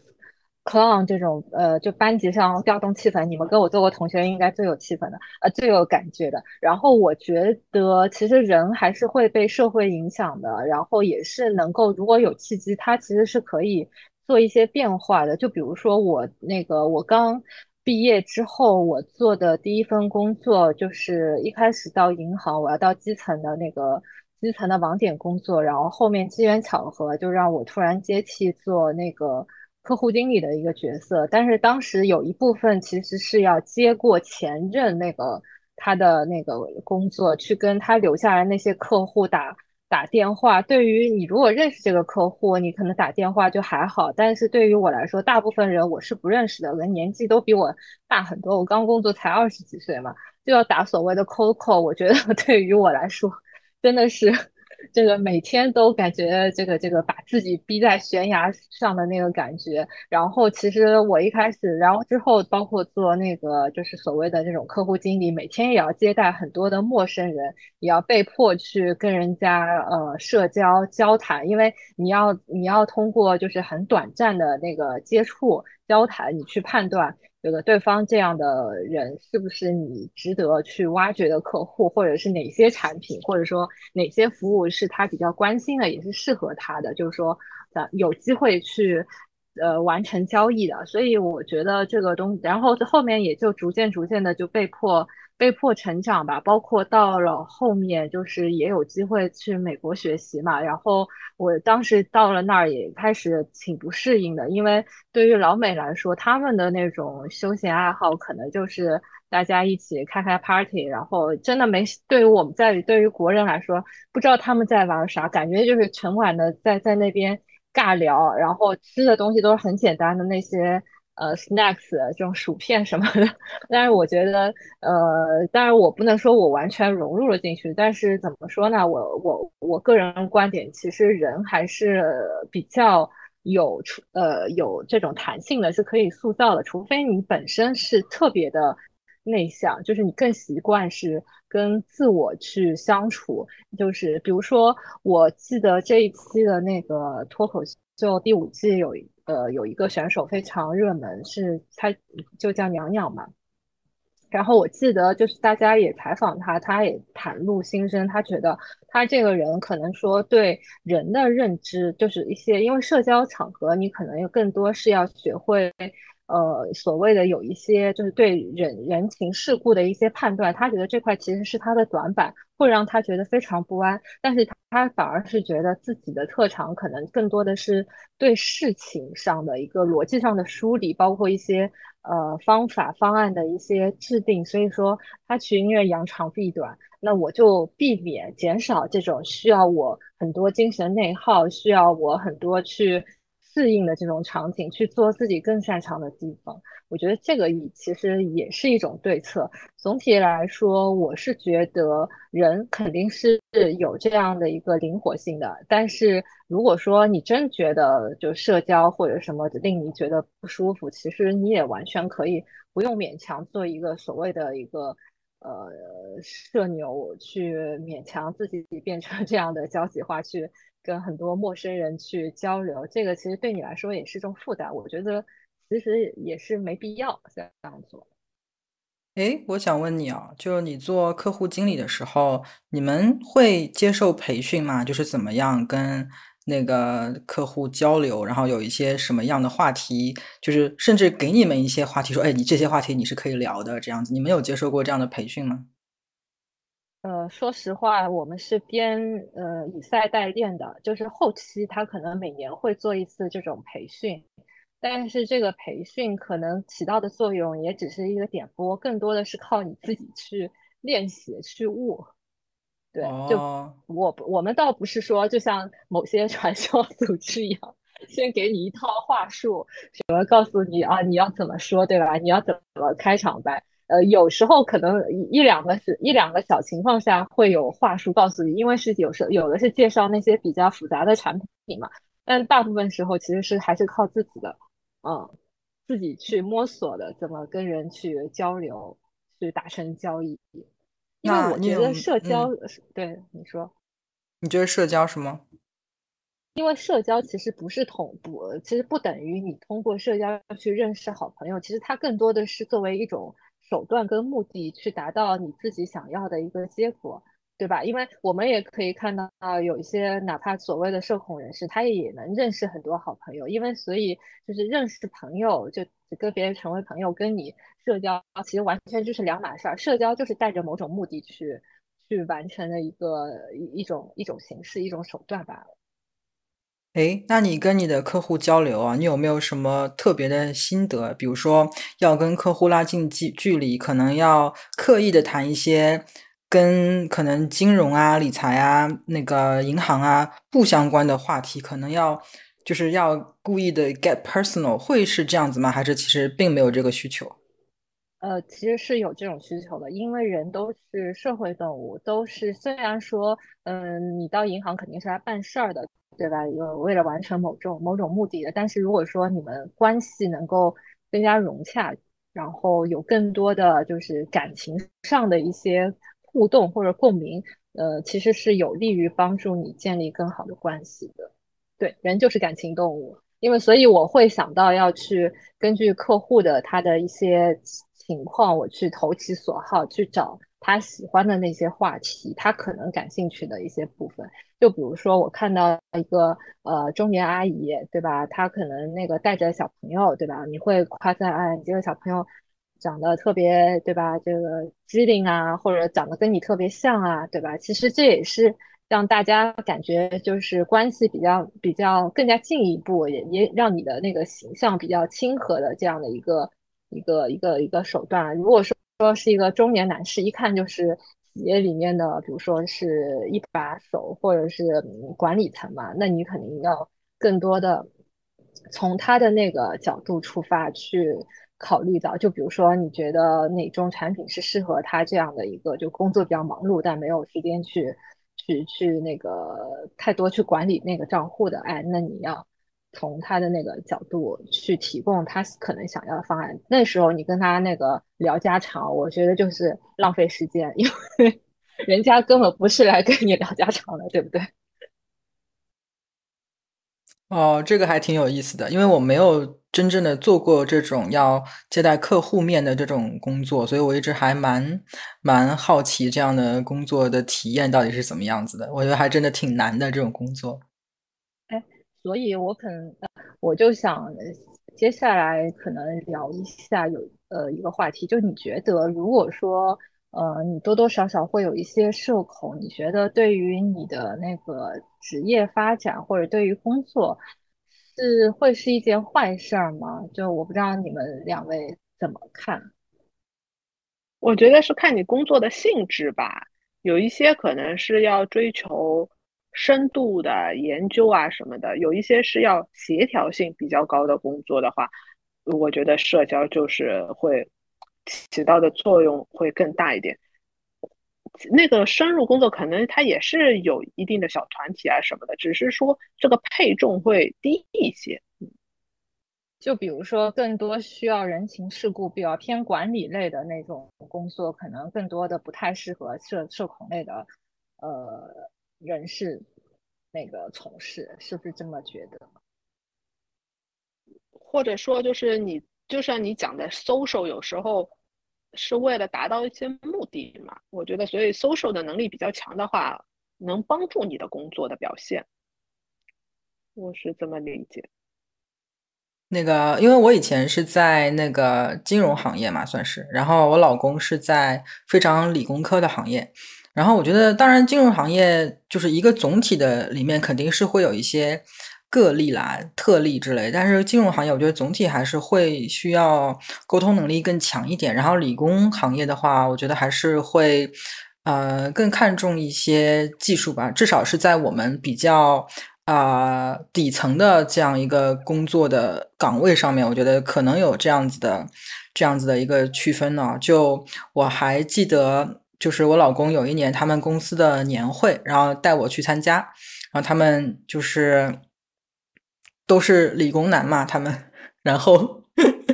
clown 这种，呃，就班级上调动气氛。你们跟我做过同学，应该最有气氛的，呃，最有感觉的。然后我觉得，其实人还是会被社会影响的，然后也是能够，如果有契机，他其实是可以做一些变化的。就比如说我那个，我刚。毕业之后，我做的第一份工作就是一开始到银行，我要到基层的那个基层的网点工作，然后后面机缘巧合就让我突然接替做那个客户经理的一个角色。但是当时有一部分其实是要接过前任那个他的那个工作，去跟他留下来那些客户打。打电话，对于你如果认识这个客户，你可能打电话就还好。但是对于我来说，大部分人我是不认识的，人年纪都比我大很多。我刚工作才二十几岁嘛，就要打所谓的 cold call。我觉得 对于我来说，真的是。这个每天都感觉这个这个把自己逼在悬崖上的那个感觉，然后其实我一开始，然后之后包括做那个就是所谓的这种客户经理，每天也要接待很多的陌生人，也要被迫去跟人家呃社交交谈，因为你要你要通过就是很短暂的那个接触交谈，你去判断。这个对方这样的人是不是你值得去挖掘的客户，或者是哪些产品，或者说哪些服务是他比较关心的，也是适合他的，就是说，呃，有机会去呃完成交易的。所以我觉得这个东，然后后面也就逐渐逐渐的就被迫。被迫成长吧，包括到了后面，就是也有机会去美国学习嘛。然后我当时到了那儿也开始挺不适应的，因为对于老美来说，他们的那种休闲爱好可能就是大家一起开开 party，然后真的没对于我们在对于国人来说，不知道他们在玩啥，感觉就是沉晚的在在那边尬聊，然后吃的东西都是很简单的那些。呃，snacks 这种薯片什么的，但是我觉得，呃，当然我不能说我完全融入了进去，但是怎么说呢？我我我个人观点，其实人还是比较有出呃有这种弹性的，是可以塑造的，除非你本身是特别的内向，就是你更习惯是跟自我去相处，就是比如说，我记得这一期的那个脱口秀第五季有一。呃，有一个选手非常热门，是他就叫娘娘嘛。然后我记得就是大家也采访他，他也袒露心声，他觉得他这个人可能说对人的认知就是一些，因为社交场合你可能有更多是要学会。呃，所谓的有一些就是对人人情世故的一些判断，他觉得这块其实是他的短板，会让他觉得非常不安。但是他反而是觉得自己的特长可能更多的是对事情上的一个逻辑上的梳理，包括一些呃方法方案的一些制定，所以说它情愿扬长避短，那我就避免减少这种需要我很多精神内耗，需要我很多去适应的这种场景，去做自己更擅长的地方。我觉得这个也其实也是一种对策。总体来说，我是觉得人肯定是有这样的一个灵活性的。但是如果说你真觉得就社交或者什么令你觉得不舒服，其实你也完全可以不用勉强做一个所谓的一个呃社牛，去勉强自己变成这样的交际花，去跟很多陌生人去交流。这个其实对你来说也是一种负担。我觉得。其实也是没必要这样做。哎，我想问你啊，就是你做客户经理的时候，你们会接受培训吗？就是怎么样跟那个客户交流，然后有一些什么样的话题，就是甚至给你们一些话题，说，哎，你这些话题你是可以聊的，这样子，你们有接受过这样的培训吗？呃，说实话，我们是边呃以赛代练的，就是后期他可能每年会做一次这种培训。但是这个培训可能起到的作用也只是一个点拨，更多的是靠你自己去练习去悟。对，就我我们倒不是说就像某些传销组织一样，先给你一套话术，什么告诉你啊你要怎么说，对吧？你要怎么开场白？呃，有时候可能一两个是一两个小情况下会有话术告诉你，因为是有时有的是介绍那些比较复杂的产品嘛，但大部分时候其实是还是靠自己的。嗯，自己去摸索的，怎么跟人去交流，去达成交易。因为我觉得社交，对你说，你觉得社交什么？因为社交其实不是同不，其实不等于你通过社交去认识好朋友，其实它更多的是作为一种手段跟目的，去达到你自己想要的一个结果。对吧？因为我们也可以看到啊，有一些哪怕所谓的社恐人士，他也能认识很多好朋友。因为所以就是认识朋友，就跟别人成为朋友，跟你社交其实完全就是两码事儿。社交就是带着某种目的去去完成的一个一一种一种形式，一种手段吧了。哎，那你跟你的客户交流啊，你有没有什么特别的心得？比如说要跟客户拉近距距离，可能要刻意的谈一些。跟可能金融啊、理财啊、那个银行啊不相关的话题，可能要就是要故意的 get personal，会是这样子吗？还是其实并没有这个需求？呃，其实是有这种需求的，因为人都是社会动物，都是虽然说，嗯，你到银行肯定是来办事儿的，对吧？有为了完成某种某种目的的，但是如果说你们关系能够更加融洽，然后有更多的就是感情上的一些。互动或者共鸣，呃，其实是有利于帮助你建立更好的关系的。对，人就是感情动物，因为所以我会想到要去根据客户的他的一些情况，我去投其所好，去找他喜欢的那些话题，他可能感兴趣的一些部分。就比如说，我看到一个呃中年阿姨，对吧？她可能那个带着小朋友，对吧？你会夸赞，哎，你这个小朋友。长得特别对吧？这个机灵啊，或者长得跟你特别像啊，对吧？其实这也是让大家感觉就是关系比较比较更加进一步，也也让你的那个形象比较亲和的这样的一个一个一个一个手段。如果说说是一个中年男士，一看就是企业里面的，比如说是一把手或者是管理层嘛，那你肯定要更多的从他的那个角度出发去。考虑到，就比如说，你觉得哪种产品是适合他这样的一个，就工作比较忙碌，但没有时间去去去那个太多去管理那个账户的，哎，那你要从他的那个角度去提供他可能想要的方案。那时候你跟他那个聊家常，我觉得就是浪费时间，因为 人家根本不是来跟你聊家常的，对不对？哦，这个还挺有意思的，因为我没有真正的做过这种要接待客户面的这种工作，所以我一直还蛮蛮好奇这样的工作的体验到底是怎么样子的。我觉得还真的挺难的这种工作。所以我可能我就想接下来可能聊一下有呃一个话题，就你觉得如果说。呃，你多多少少会有一些社恐，你觉得对于你的那个职业发展或者对于工作，是会是一件坏事儿吗？就我不知道你们两位怎么看？我觉得是看你工作的性质吧，有一些可能是要追求深度的研究啊什么的，有一些是要协调性比较高的工作的话，我觉得社交就是会起到的作用会更大一点。那个深入工作可能它也是有一定的小团体啊什么的，只是说这个配重会低一些。就比如说，更多需要人情世故、比较偏管理类的那种工作，可能更多的不太适合社社恐类的呃人事那个从事，是不是这么觉得？或者说，就是你就像你讲的，social 有时候是为了达到一些目的嘛？我觉得，所以 social 的能力比较强的话，能帮助你的工作的表现，我是这么理解。那个，因为我以前是在那个金融行业嘛，算是，然后我老公是在非常理工科的行业，然后我觉得，当然金融行业就是一个总体的里面肯定是会有一些个例啦、特例之类，但是金融行业我觉得总体还是会需要沟通能力更强一点，然后理工行业的话，我觉得还是会呃更看重一些技术吧，至少是在我们比较。啊，底层的这样一个工作的岗位上面，我觉得可能有这样子的、这样子的一个区分呢。就我还记得，就是我老公有一年他们公司的年会，然后带我去参加，然后他们就是都是理工男嘛，他们，然后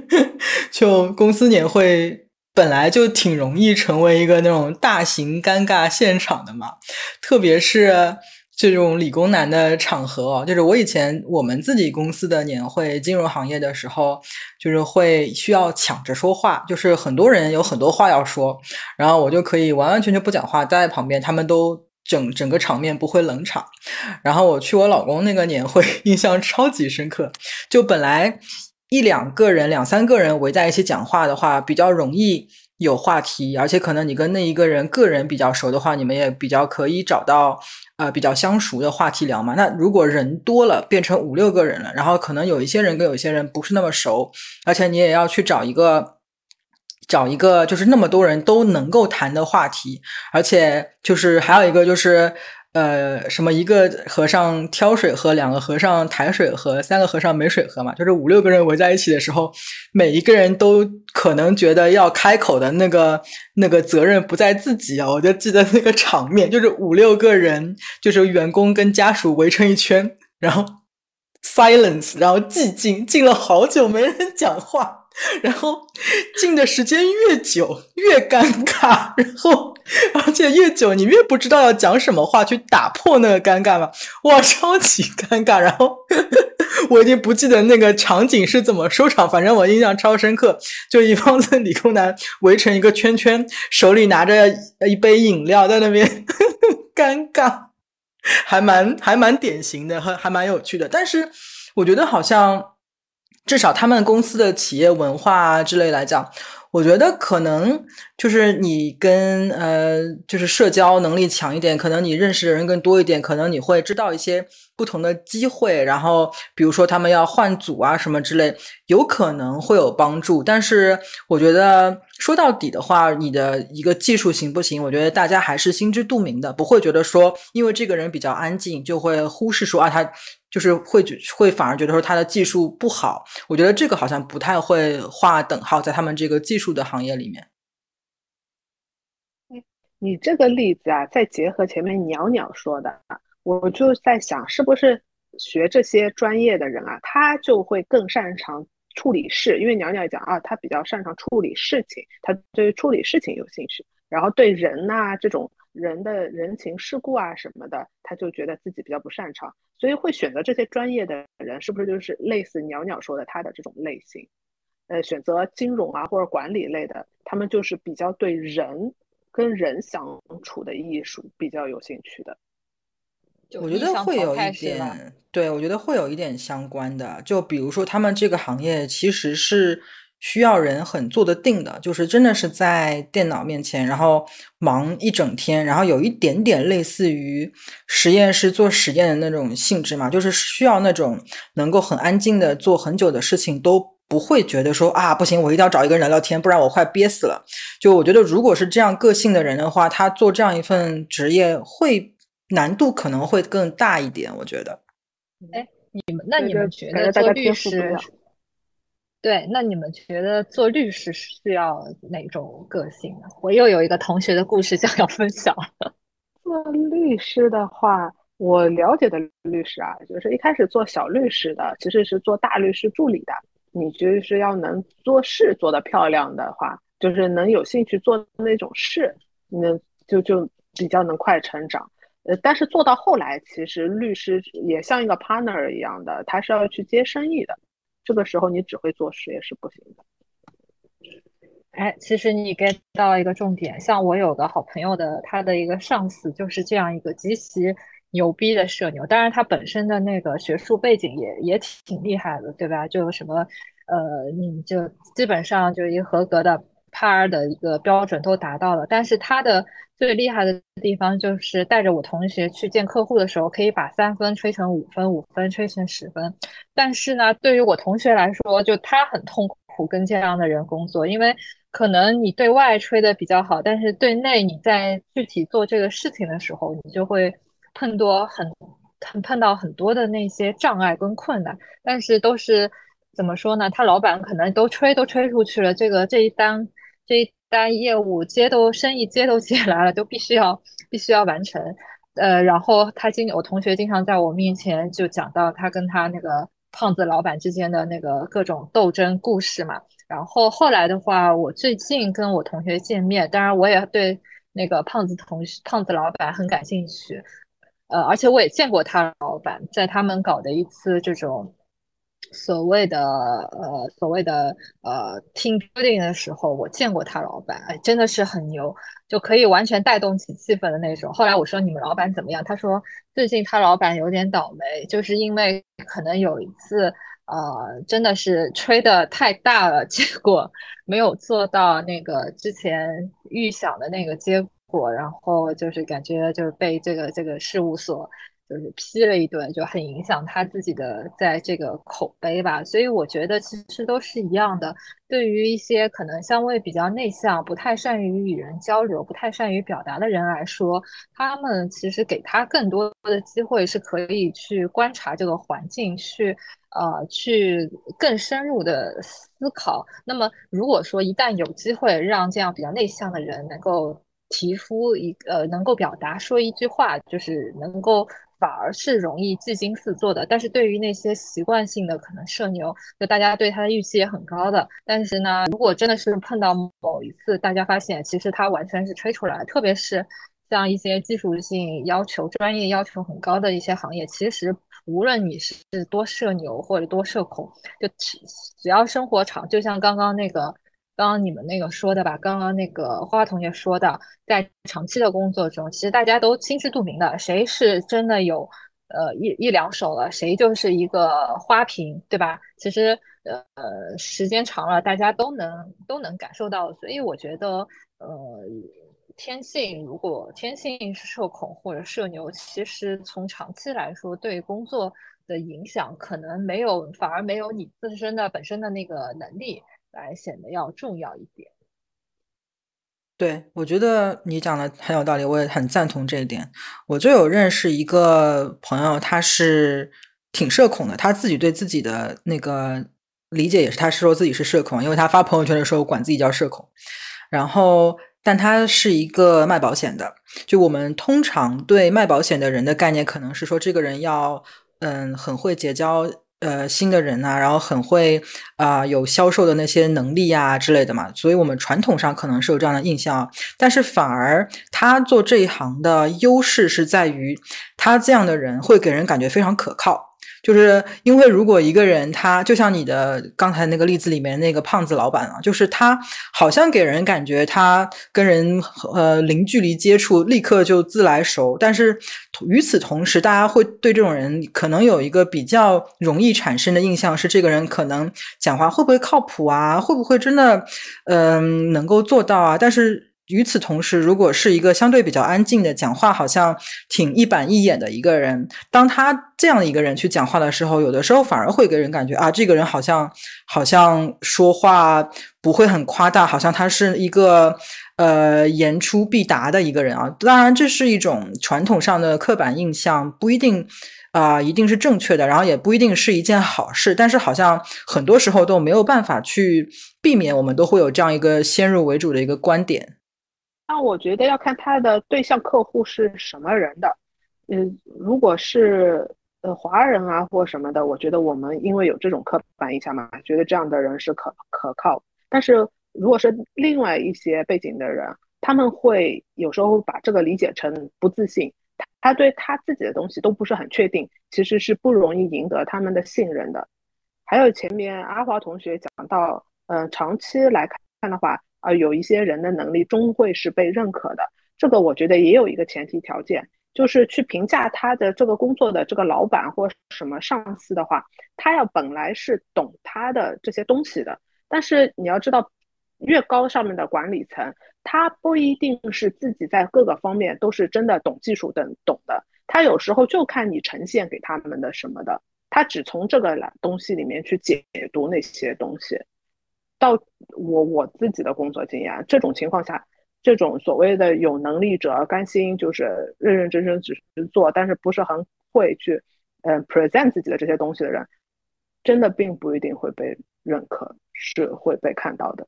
就公司年会本来就挺容易成为一个那种大型尴尬现场的嘛，特别是。这种理工男的场合哦，就是我以前我们自己公司的年会，金融行业的时候，就是会需要抢着说话，就是很多人有很多话要说，然后我就可以完完全全不讲话，待在旁边，他们都整整个场面不会冷场。然后我去我老公那个年会，印象超级深刻，就本来一两个人、两三个人围在一起讲话的话，比较容易。有话题，而且可能你跟那一个人个人比较熟的话，你们也比较可以找到呃比较相熟的话题聊嘛。那如果人多了，变成五六个人了，然后可能有一些人跟有些人不是那么熟，而且你也要去找一个找一个就是那么多人都能够谈的话题，而且就是还有一个就是。呃，什么一个和尚挑水喝，两个和尚抬水喝，三个和尚没水喝嘛？就是五六个人围在一起的时候，每一个人都可能觉得要开口的那个那个责任不在自己啊！我就记得那个场面，就是五六个人，就是员工跟家属围成一圈，然后 silence，然后寂静，静了好久，没人讲话。然后静的时间越久越尴尬，然后而且越久你越不知道要讲什么话去打破那个尴尬嘛，哇，超级尴尬。然后我已经不记得那个场景是怎么收场，反正我印象超深刻，就一帮子理工男围成一个圈圈，手里拿着一杯饮料在那边 尴尬，还蛮还蛮典型的，还还蛮有趣的。但是我觉得好像。至少他们公司的企业文化啊之类来讲，我觉得可能就是你跟呃，就是社交能力强一点，可能你认识的人更多一点，可能你会知道一些不同的机会。然后比如说他们要换组啊什么之类，有可能会有帮助。但是我觉得说到底的话，你的一个技术行不行？我觉得大家还是心知肚明的，不会觉得说因为这个人比较安静，就会忽视说啊他。就是会会反而觉得说他的技术不好，我觉得这个好像不太会划等号在他们这个技术的行业里面。你这个例子啊，再结合前面鸟鸟说的，我就在想，是不是学这些专业的人啊，他就会更擅长处理事？因为鸟鸟讲啊，他比较擅长处理事情，他对于处理事情有兴趣，然后对人呐这种。人的人情世故啊什么的，他就觉得自己比较不擅长，所以会选择这些专业的人，是不是就是类似鸟鸟说的他的这种类型？呃，选择金融啊或者管理类的，他们就是比较对人跟人相处的艺术比较有兴趣的。我觉得会有一点，对我觉得会有一点相关的，就比如说他们这个行业其实是。需要人很做得定的，就是真的是在电脑面前，然后忙一整天，然后有一点点类似于实验室做实验的那种性质嘛，就是需要那种能够很安静的做很久的事情都。不会觉得说啊不行，我一定要找一个人聊聊天，不然我快憋死了。就我觉得，如果是这样个性的人的话，他做这样一份职业会难度可能会更大一点。我觉得。哎，你们那你们觉得做律师？对，那你们觉得做律师需要哪种个性呢？我又有一个同学的故事想要分享。做律师的话，我了解的律师啊，就是一开始做小律师的，其实是做大律师助理的。你就是要能做事做得漂亮的话，就是能有兴趣做那种事，能就就比较能快成长。呃，但是做到后来，其实律师也像一个 partner 一样的，他是要去接生意的。这个时候你只会做事也是不行的。哎，其实你 get 到一个重点，像我有个好朋友的，他的一个上司就是这样一个极其牛逼的社牛，当然他本身的那个学术背景也也挺厉害的，对吧？就什么呃，你就基本上就一个合格的 par 的一个标准都达到了，但是他的。最厉害的地方就是带着我同学去见客户的时候，可以把三分吹成五分，五分吹成十分。但是呢，对于我同学来说，就他很痛苦跟这样的人工作，因为可能你对外吹的比较好，但是对内你在具体做这个事情的时候，你就会碰多很碰碰到很多的那些障碍跟困难。但是都是怎么说呢？他老板可能都吹都吹出去了，这个这一单这。单业务接都生意接都接来了，都必须要必须要完成。呃，然后他经我同学经常在我面前就讲到他跟他那个胖子老板之间的那个各种斗争故事嘛。然后后来的话，我最近跟我同学见面，当然我也对那个胖子同学胖子老板很感兴趣。呃，而且我也见过他老板，在他们搞的一次这种。所谓的呃，所谓的呃，team building 的时候，我见过他老板，哎，真的是很牛，就可以完全带动起气氛的那种。后来我说你们老板怎么样？他说最近他老板有点倒霉，就是因为可能有一次呃，真的是吹的太大了，结果没有做到那个之前预想的那个结果，然后就是感觉就是被这个这个事务所。就是批了一顿，就很影响他自己的在这个口碑吧。所以我觉得其实都是一样的。对于一些可能相对比较内向、不太善于与人交流、不太善于表达的人来说，他们其实给他更多的机会，是可以去观察这个环境，去呃去更深入的思考。那么如果说一旦有机会让这样比较内向的人能够提出一呃能够表达说一句话，就是能够。反而是容易技惊四座的，但是对于那些习惯性的可能社牛，就大家对他的预期也很高的。但是呢，如果真的是碰到某一次，大家发现其实他完全是吹出来，特别是像一些技术性要求、专业要求很高的一些行业，其实无论你是多社牛或者多社恐，就只只要生活场，就像刚刚那个。刚刚你们那个说的吧，刚刚那个花花同学说的，在长期的工作中，其实大家都心知肚明的，谁是真的有呃一一两手了，谁就是一个花瓶，对吧？其实呃时间长了，大家都能都能感受到，所以我觉得呃天性如果天性是社恐或者社牛，其实从长期来说对工作的影响可能没有，反而没有你自身的本身的那个能力。来显得要重要一点。对，我觉得你讲的很有道理，我也很赞同这一点。我就有认识一个朋友，他是挺社恐的，他自己对自己的那个理解也是，他是说自己是社恐，因为他发朋友圈的时候管自己叫社恐。然后，但他是一个卖保险的，就我们通常对卖保险的人的概念，可能是说这个人要嗯很会结交。呃，新的人呐，然后很会啊，有销售的那些能力呀之类的嘛，所以我们传统上可能是有这样的印象，但是反而他做这一行的优势是在于，他这样的人会给人感觉非常可靠。就是因为如果一个人他就像你的刚才那个例子里面那个胖子老板啊，就是他好像给人感觉他跟人呃零距离接触立刻就自来熟，但是与此同时，大家会对这种人可能有一个比较容易产生的印象是这个人可能讲话会不会靠谱啊，会不会真的嗯能够做到啊？但是。与此同时，如果是一个相对比较安静的，讲话好像挺一板一眼的一个人，当他这样的一个人去讲话的时候，有的时候反而会给人感觉啊，这个人好像好像说话不会很夸大，好像他是一个呃言出必达的一个人啊。当然，这是一种传统上的刻板印象，不一定。啊，一定是正确的，然后也不一定是一件好事，但是好像很多时候都没有办法去避免，我们都会有这样一个先入为主的一个观点。那我觉得要看他的对象客户是什么人的，嗯，如果是呃华人啊或什么的，我觉得我们因为有这种刻板印象嘛，觉得这样的人是可可靠。但是如果是另外一些背景的人，他们会有时候把这个理解成不自信。他对他自己的东西都不是很确定，其实是不容易赢得他们的信任的。还有前面阿华同学讲到，嗯，长期来看的话，啊，有一些人的能力终会是被认可的。这个我觉得也有一个前提条件，就是去评价他的这个工作的这个老板或什么上司的话，他要本来是懂他的这些东西的。但是你要知道。越高上面的管理层，他不一定是自己在各个方面都是真的懂技术的懂的，他有时候就看你呈现给他们的什么的，他只从这个东西里面去解读那些东西。到我我自己的工作经验，这种情况下，这种所谓的有能力者甘心就是认认真真只是做，但是不是很会去嗯 present 自己的这些东西的人，真的并不一定会被认可，是会被看到的。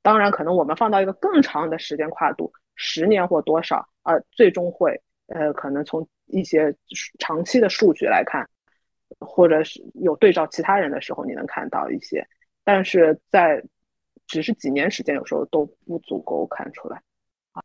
当然，可能我们放到一个更长的时间跨度，十年或多少，呃，最终会，呃，可能从一些长期的数据来看，或者是有对照其他人的时候，你能看到一些，但是在只是几年时间，有时候都不足够看出来。啊，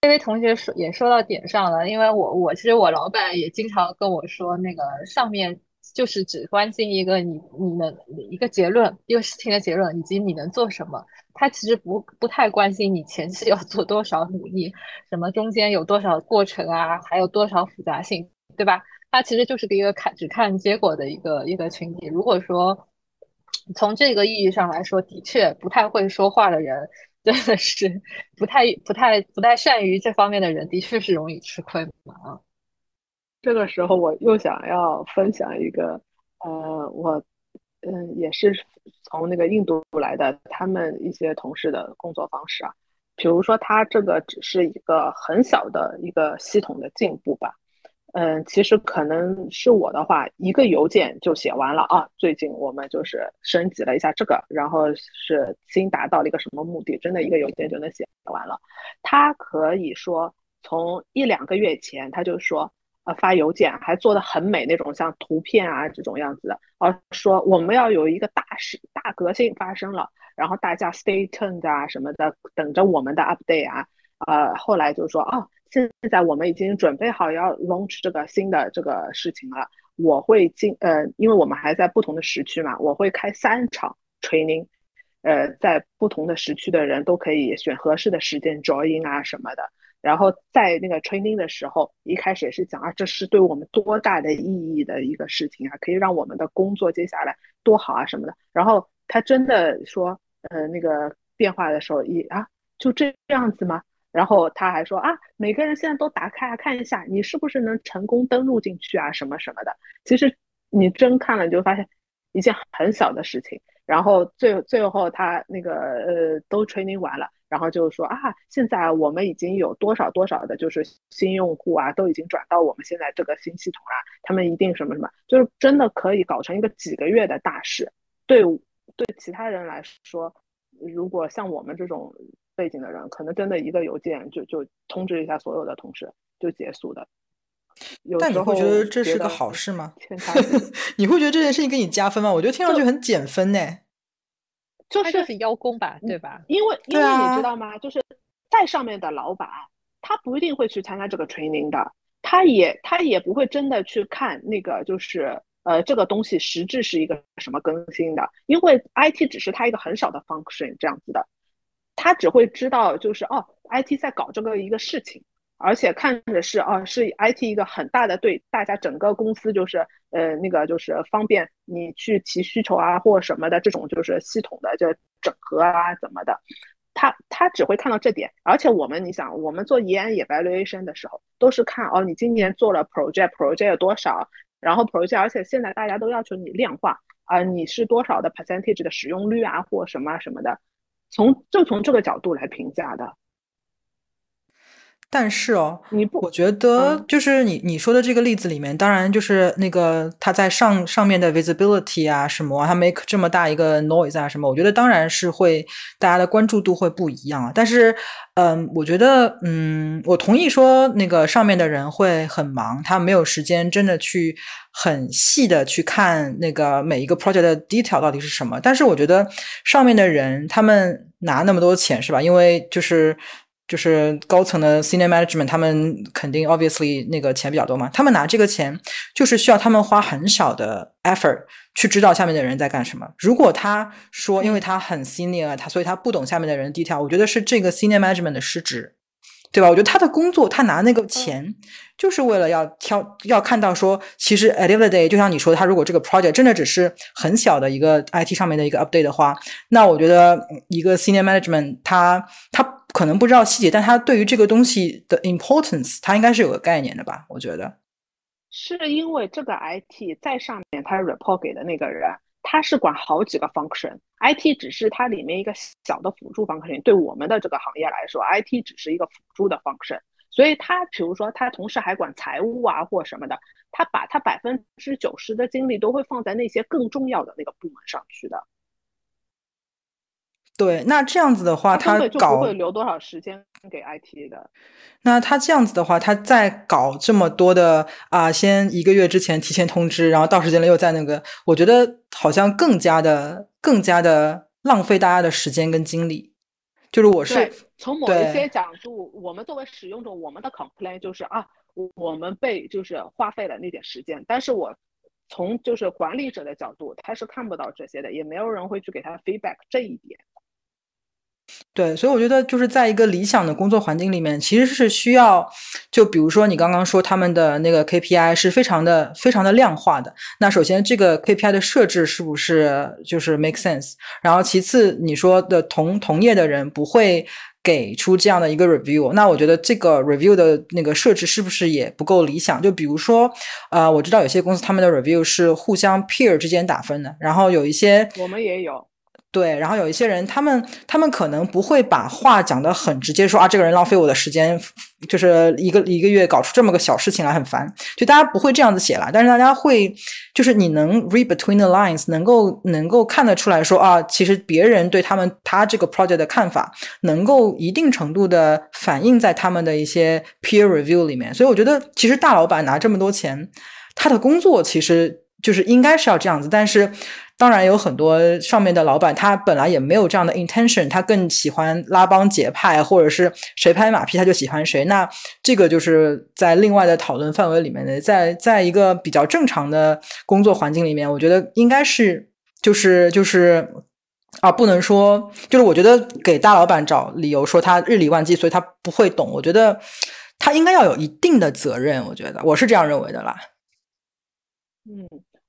这位同学说也说到点上了，因为我我其实我老板也经常跟我说，那个上面。就是只关心一个你你能一个结论，一个事情的结论，以及你能做什么。他其实不不太关心你前期要做多少努力，什么中间有多少过程啊，还有多少复杂性，对吧？他其实就是一个看只看结果的一个一个群体。如果说从这个意义上来说，的确不太会说话的人，真的是不太不太不太善于这方面的人，的确是容易吃亏嘛啊。这个时候，我又想要分享一个，呃，我，嗯，也是从那个印度来的，他们一些同事的工作方式啊，比如说他这个只是一个很小的一个系统的进步吧，嗯，其实可能是我的话，一个邮件就写完了啊，最近我们就是升级了一下这个，然后是新达到了一个什么目的，真的一个邮件就能写写完了，他可以说从一两个月前他就说。呃，发邮件还做的很美那种，像图片啊这种样子的。哦，说我们要有一个大事、大革新发生了，然后大家 stay tuned 啊什么的，等着我们的 update 啊。呃，后来就说，哦，现在我们已经准备好要 launch 这个新的这个事情了。我会进，呃，因为我们还在不同的时区嘛，我会开三场 training，呃，在不同的时区的人都可以选合适的时间 join 啊什么的。然后在那个 training 的时候，一开始也是讲啊，这是对我们多大的意义的一个事情啊，可以让我们的工作接下来多好啊什么的。然后他真的说，呃，那个变化的时候一啊，就这样子吗？然后他还说啊，每个人现在都打开啊，看一下你是不是能成功登录进去啊，什么什么的。其实你真看了，你就发现一件很小的事情。然后最最后他那个呃都 training 完了。然后就说啊，现在我们已经有多少多少的，就是新用户啊，都已经转到我们现在这个新系统啊，他们一定什么什么，就是真的可以搞成一个几个月的大事。对对，其他人来说，如果像我们这种背景的人，可能真的一个邮件就就通知一下所有的同事就结束的。但你会觉得这是个好事吗？你会觉得这件事情给你加分吗？我觉得听上去很减分呢。就是邀功吧，对吧？因为因为你知道吗？就是在上面的老板，他不一定会去参加这个 training 的，他也他也不会真的去看那个，就是呃，这个东西实质是一个什么更新的，因为 IT 只是他一个很少的 function 这样子的，他只会知道就是哦，IT 在搞这个一个事情。而且看着是啊，是 IT 一个很大的对大家整个公司就是呃那个就是方便你去提需求啊或什么的这种就是系统的就整合啊怎么的，他他只会看到这点，而且我们你想，我们做 EN evaluation 的时候，都是看哦，你今年做了 project project 有多少，然后 project，而且现在大家都要求你量化啊，你是多少的 percentage 的使用率啊，或什么什么的，从就从这个角度来评价的。但是哦，你不，我觉得就是你你说的这个例子里面，当然就是那个他在上上面的 visibility 啊什么，他 make 这么大一个 noise 啊什么，我觉得当然是会大家的关注度会不一样啊。但是，嗯，我觉得，嗯，我同意说那个上面的人会很忙，他没有时间真的去很细的去看那个每一个 project 的 detail 到底是什么。但是我觉得上面的人他们拿那么多钱是吧？因为就是。就是高层的 senior management，他们肯定 obviously 那个钱比较多嘛，他们拿这个钱就是需要他们花很少的 effort 去知道下面的人在干什么。如果他说因为他很 senior，他所以他不懂下面的人 detail，我觉得是这个 senior management 的失职，对吧？我觉得他的工作，他拿那个钱就是为了要挑，要看到说，其实 at the end of the day，就像你说的，他如果这个 project 真的只是很小的一个 IT 上面的一个 update 的话，那我觉得一个 senior management 他他。可能不知道细节，但他对于这个东西的 importance，他应该是有个概念的吧？我觉得是因为这个 IT 在上面，他 report 给的那个人，他是管好几个 function，IT 只是它里面一个小的辅助 function。对我们的这个行业来说，IT 只是一个辅助的 function，所以他比如说他同时还管财务啊或什么的，他把他百分之九十的精力都会放在那些更重要的那个部门上去的。对，那这样子的话，他搞不会留多少时间给 IT 的。那他这样子的话，他在搞这么多的啊，先一个月之前提前通知，然后到时间了又在那个，我觉得好像更加的、更加的浪费大家的时间跟精力。就是我是从某一些角度，我们作为使用者，我们的 complaint 就是啊，我们被就是花费了那点时间，但是我从就是管理者的角度，他是看不到这些的，也没有人会去给他 feedback 这一点。对，所以我觉得就是在一个理想的工作环境里面，其实是需要，就比如说你刚刚说他们的那个 KPI 是非常的、非常的量化的。那首先这个 KPI 的设置是不是就是 make sense？然后其次你说的同同业的人不会给出这样的一个 review，那我觉得这个 review 的那个设置是不是也不够理想？就比如说，呃，我知道有些公司他们的 review 是互相 peer 之间打分的，然后有一些我们也有。对，然后有一些人，他们他们可能不会把话讲得很直接，说啊，这个人浪费我的时间，就是一个一个月搞出这么个小事情来，很烦。就大家不会这样子写了，但是大家会，就是你能 read between the lines，能够能够看得出来说啊，其实别人对他们他这个 project 的看法，能够一定程度的反映在他们的一些 peer review 里面。所以我觉得，其实大老板拿这么多钱，他的工作其实就是应该是要这样子，但是。当然有很多上面的老板，他本来也没有这样的 intention，他更喜欢拉帮结派，或者是谁拍马屁他就喜欢谁。那这个就是在另外的讨论范围里面的，在在一个比较正常的工作环境里面，我觉得应该是就是就是啊，不能说就是我觉得给大老板找理由说他日理万机，所以他不会懂。我觉得他应该要有一定的责任，我觉得我是这样认为的啦。嗯。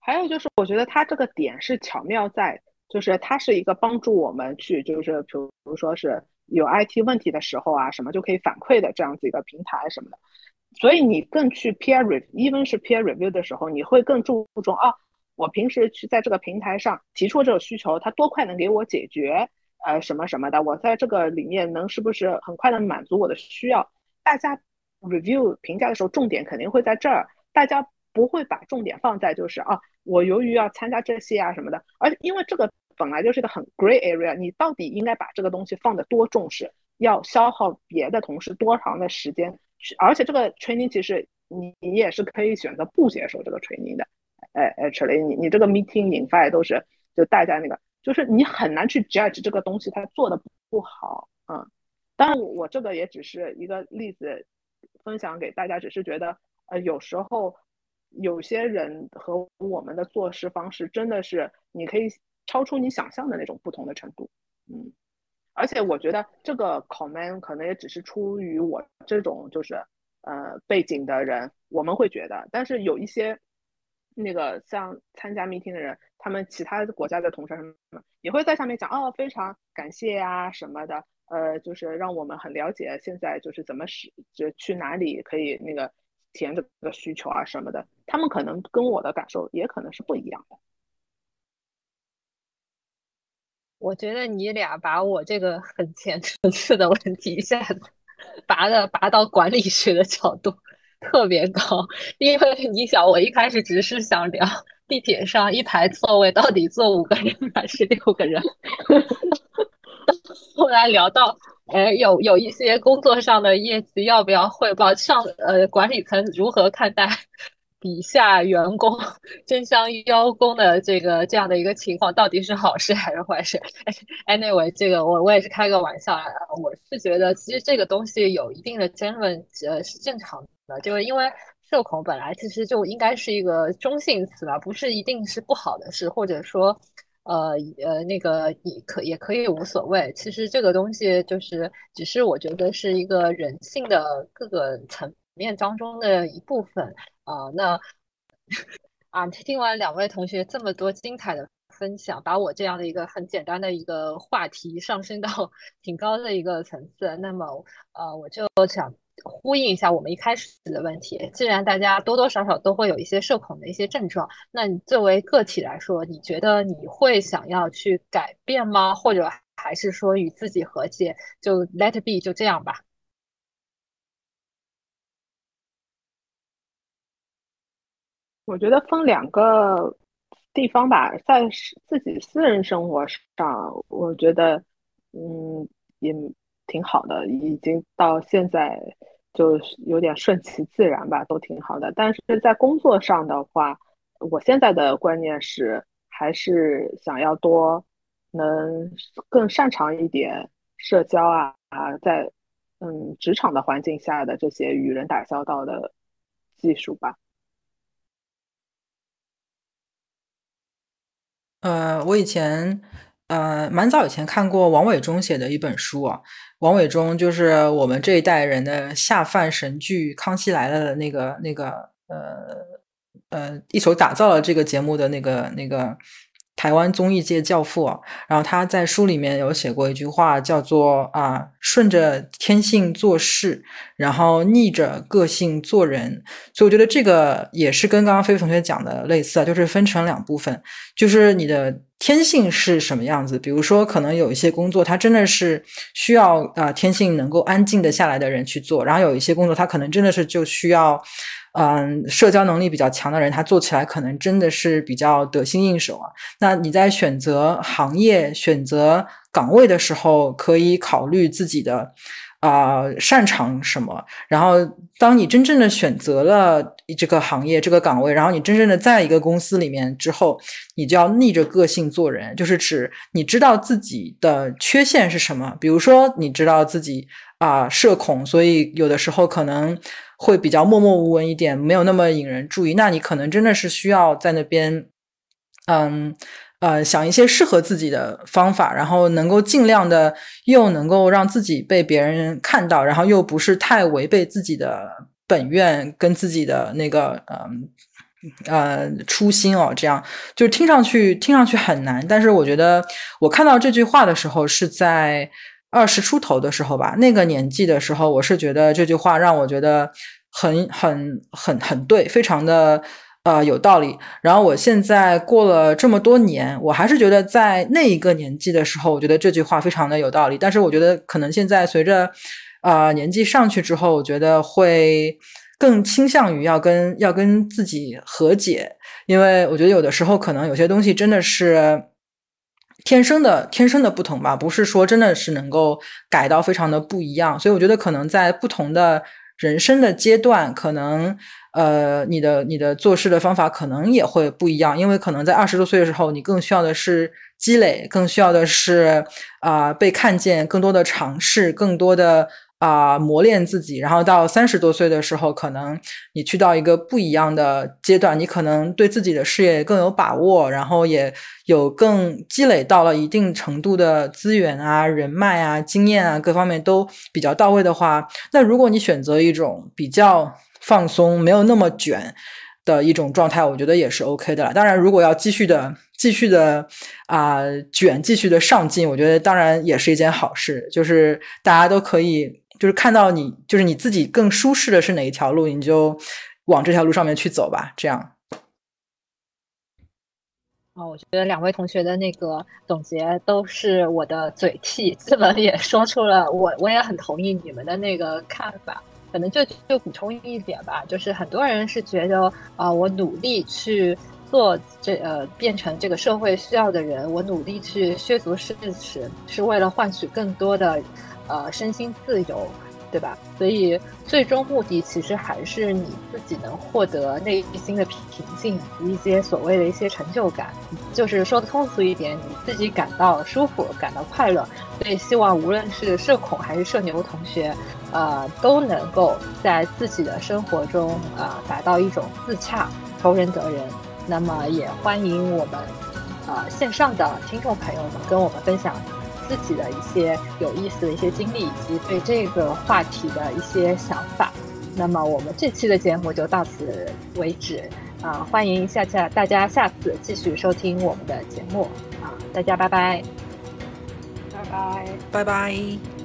还有就是，我觉得它这个点是巧妙在，就是它是一个帮助我们去，就是比如说是有 IT 问题的时候啊，什么就可以反馈的这样子一个平台什么的。所以你更去 peer review，even 是 peer review 的时候，你会更注重啊，我平时去在这个平台上提出这个需求，它多快能给我解决，呃，什么什么的，我在这个里面能是不是很快的满足我的需要？大家 review 评价的时候，重点肯定会在这儿，大家不会把重点放在就是啊。我由于要参加这些啊什么的，而因为这个本来就是一个很 gray area，你到底应该把这个东西放的多重视，要消耗别的同事多长的时间？而且这个 training 其实你你也是可以选择不接受这个 training 的。哎，actually 你你这个 meeting invite 都是就大家那个，就是你很难去 judge 这个东西它做的不好。嗯，当然我这个也只是一个例子分享给大家，只是觉得呃有时候。有些人和我们的做事方式真的是，你可以超出你想象的那种不同的程度，嗯，而且我觉得这个 comment 可能也只是出于我这种就是呃背景的人，我们会觉得，但是有一些那个像参加 meeting 的人，他们其他国家的同事什么也会在上面讲哦，非常感谢呀什么的，呃，就是让我们很了解现在就是怎么使，就去哪里可以那个填这个需求啊什么的，他们可能跟我的感受也可能是不一样的。我觉得你俩把我这个很浅层次的问题一下子拔的拔到管理学的角度特别高，因为你想，我一开始只是想聊地铁上一排座位到底坐五个人还是六个人，后来聊到，哎，有有一些工作上的业绩要不要汇报，上呃管理层如何看待？底下员工争相邀功的这个这样的一个情况，到底是好事还是坏事？Anyway，这个我我也是开个玩笑啊。我是觉得其实这个东西有一定的争论，呃，是正常的。就是因为社恐本来其实就应该是一个中性词吧，不是一定是不好的事，或者说，呃呃，那个你可也可以无所谓。其实这个东西就是只是我觉得是一个人性的各个层面当中的一部分。啊，那啊，听完两位同学这么多精彩的分享，把我这样的一个很简单的一个话题上升到 挺高的一个层次，那么呃，我就想呼应一下我们一开始的问题。既然大家多多少少都会有一些社恐的一些症状，那你作为个体来说，你觉得你会想要去改变吗？或者还是说与自己和解，就 let be 就这样吧？我觉得分两个地方吧，在自己私人生活上，我觉得嗯也挺好的，已经到现在就有点顺其自然吧，都挺好的。但是在工作上的话，我现在的观念是，还是想要多能更擅长一点社交啊啊，在嗯职场的环境下的这些与人打交道的技术吧。呃，我以前呃蛮早以前看过王伟忠写的一本书啊，王伟忠就是我们这一代人的下饭神剧《康熙来了》的那个那个呃呃一手打造了这个节目的那个那个。台湾综艺界教父，然后他在书里面有写过一句话，叫做“啊，顺着天性做事，然后逆着个性做人”。所以我觉得这个也是跟刚刚飞飞同学讲的类似啊，就是分成两部分，就是你的天性是什么样子。比如说，可能有一些工作，它真的是需要啊天性能够安静的下来的人去做，然后有一些工作，它可能真的是就需要。嗯，社交能力比较强的人，他做起来可能真的是比较得心应手啊。那你在选择行业、选择岗位的时候，可以考虑自己的啊擅长什么。然后，当你真正的选择了这个行业、这个岗位，然后你真正的在一个公司里面之后，你就要逆着个性做人，就是指你知道自己的缺陷是什么。比如说，你知道自己啊社恐，所以有的时候可能。会比较默默无闻一点，没有那么引人注意。那你可能真的是需要在那边，嗯呃，想一些适合自己的方法，然后能够尽量的又能够让自己被别人看到，然后又不是太违背自己的本愿跟自己的那个嗯呃初心哦。这样就是听上去听上去很难，但是我觉得我看到这句话的时候是在。二十出头的时候吧，那个年纪的时候，我是觉得这句话让我觉得很很很很对，非常的呃有道理。然后我现在过了这么多年，我还是觉得在那一个年纪的时候，我觉得这句话非常的有道理。但是我觉得可能现在随着啊年纪上去之后，我觉得会更倾向于要跟要跟自己和解，因为我觉得有的时候可能有些东西真的是。天生的天生的不同吧，不是说真的是能够改到非常的不一样，所以我觉得可能在不同的人生的阶段，可能呃你的你的做事的方法可能也会不一样，因为可能在二十多岁的时候，你更需要的是积累，更需要的是啊被看见，更多的尝试，更多的。啊，磨练自己，然后到三十多岁的时候，可能你去到一个不一样的阶段，你可能对自己的事业更有把握，然后也有更积累到了一定程度的资源啊、人脉啊、经验啊，各方面都比较到位的话，那如果你选择一种比较放松、没有那么卷。的一种状态，我觉得也是 OK 的了。当然，如果要继续的、继续的啊卷、继续的上进，我觉得当然也是一件好事。就是大家都可以，就是看到你，就是你自己更舒适的是哪一条路，你就往这条路上面去走吧。这样。哦，我觉得两位同学的那个总结都是我的嘴替，基本也说出了我，我也很同意你们的那个看法。可能就就补充一点吧，就是很多人是觉得啊，我努力去做这呃，变成这个社会需要的人，我努力去削足适齿，是为了换取更多的呃身心自由。对吧？所以最终目的其实还是你自己能获得内心的平静以及一些所谓的一些成就感，就是说的通俗一点，你自己感到舒服，感到快乐。所以希望无论是社恐还是社牛同学，呃，都能够在自己的生活中啊达到一种自洽，求人得人。那么也欢迎我们呃线上的听众朋友们跟我们分享。自己的一些有意思的一些经历，以及对这个话题的一些想法。那么我们这期的节目就到此为止啊！欢迎下下大家下次继续收听我们的节目啊！大家拜拜，拜拜，拜拜。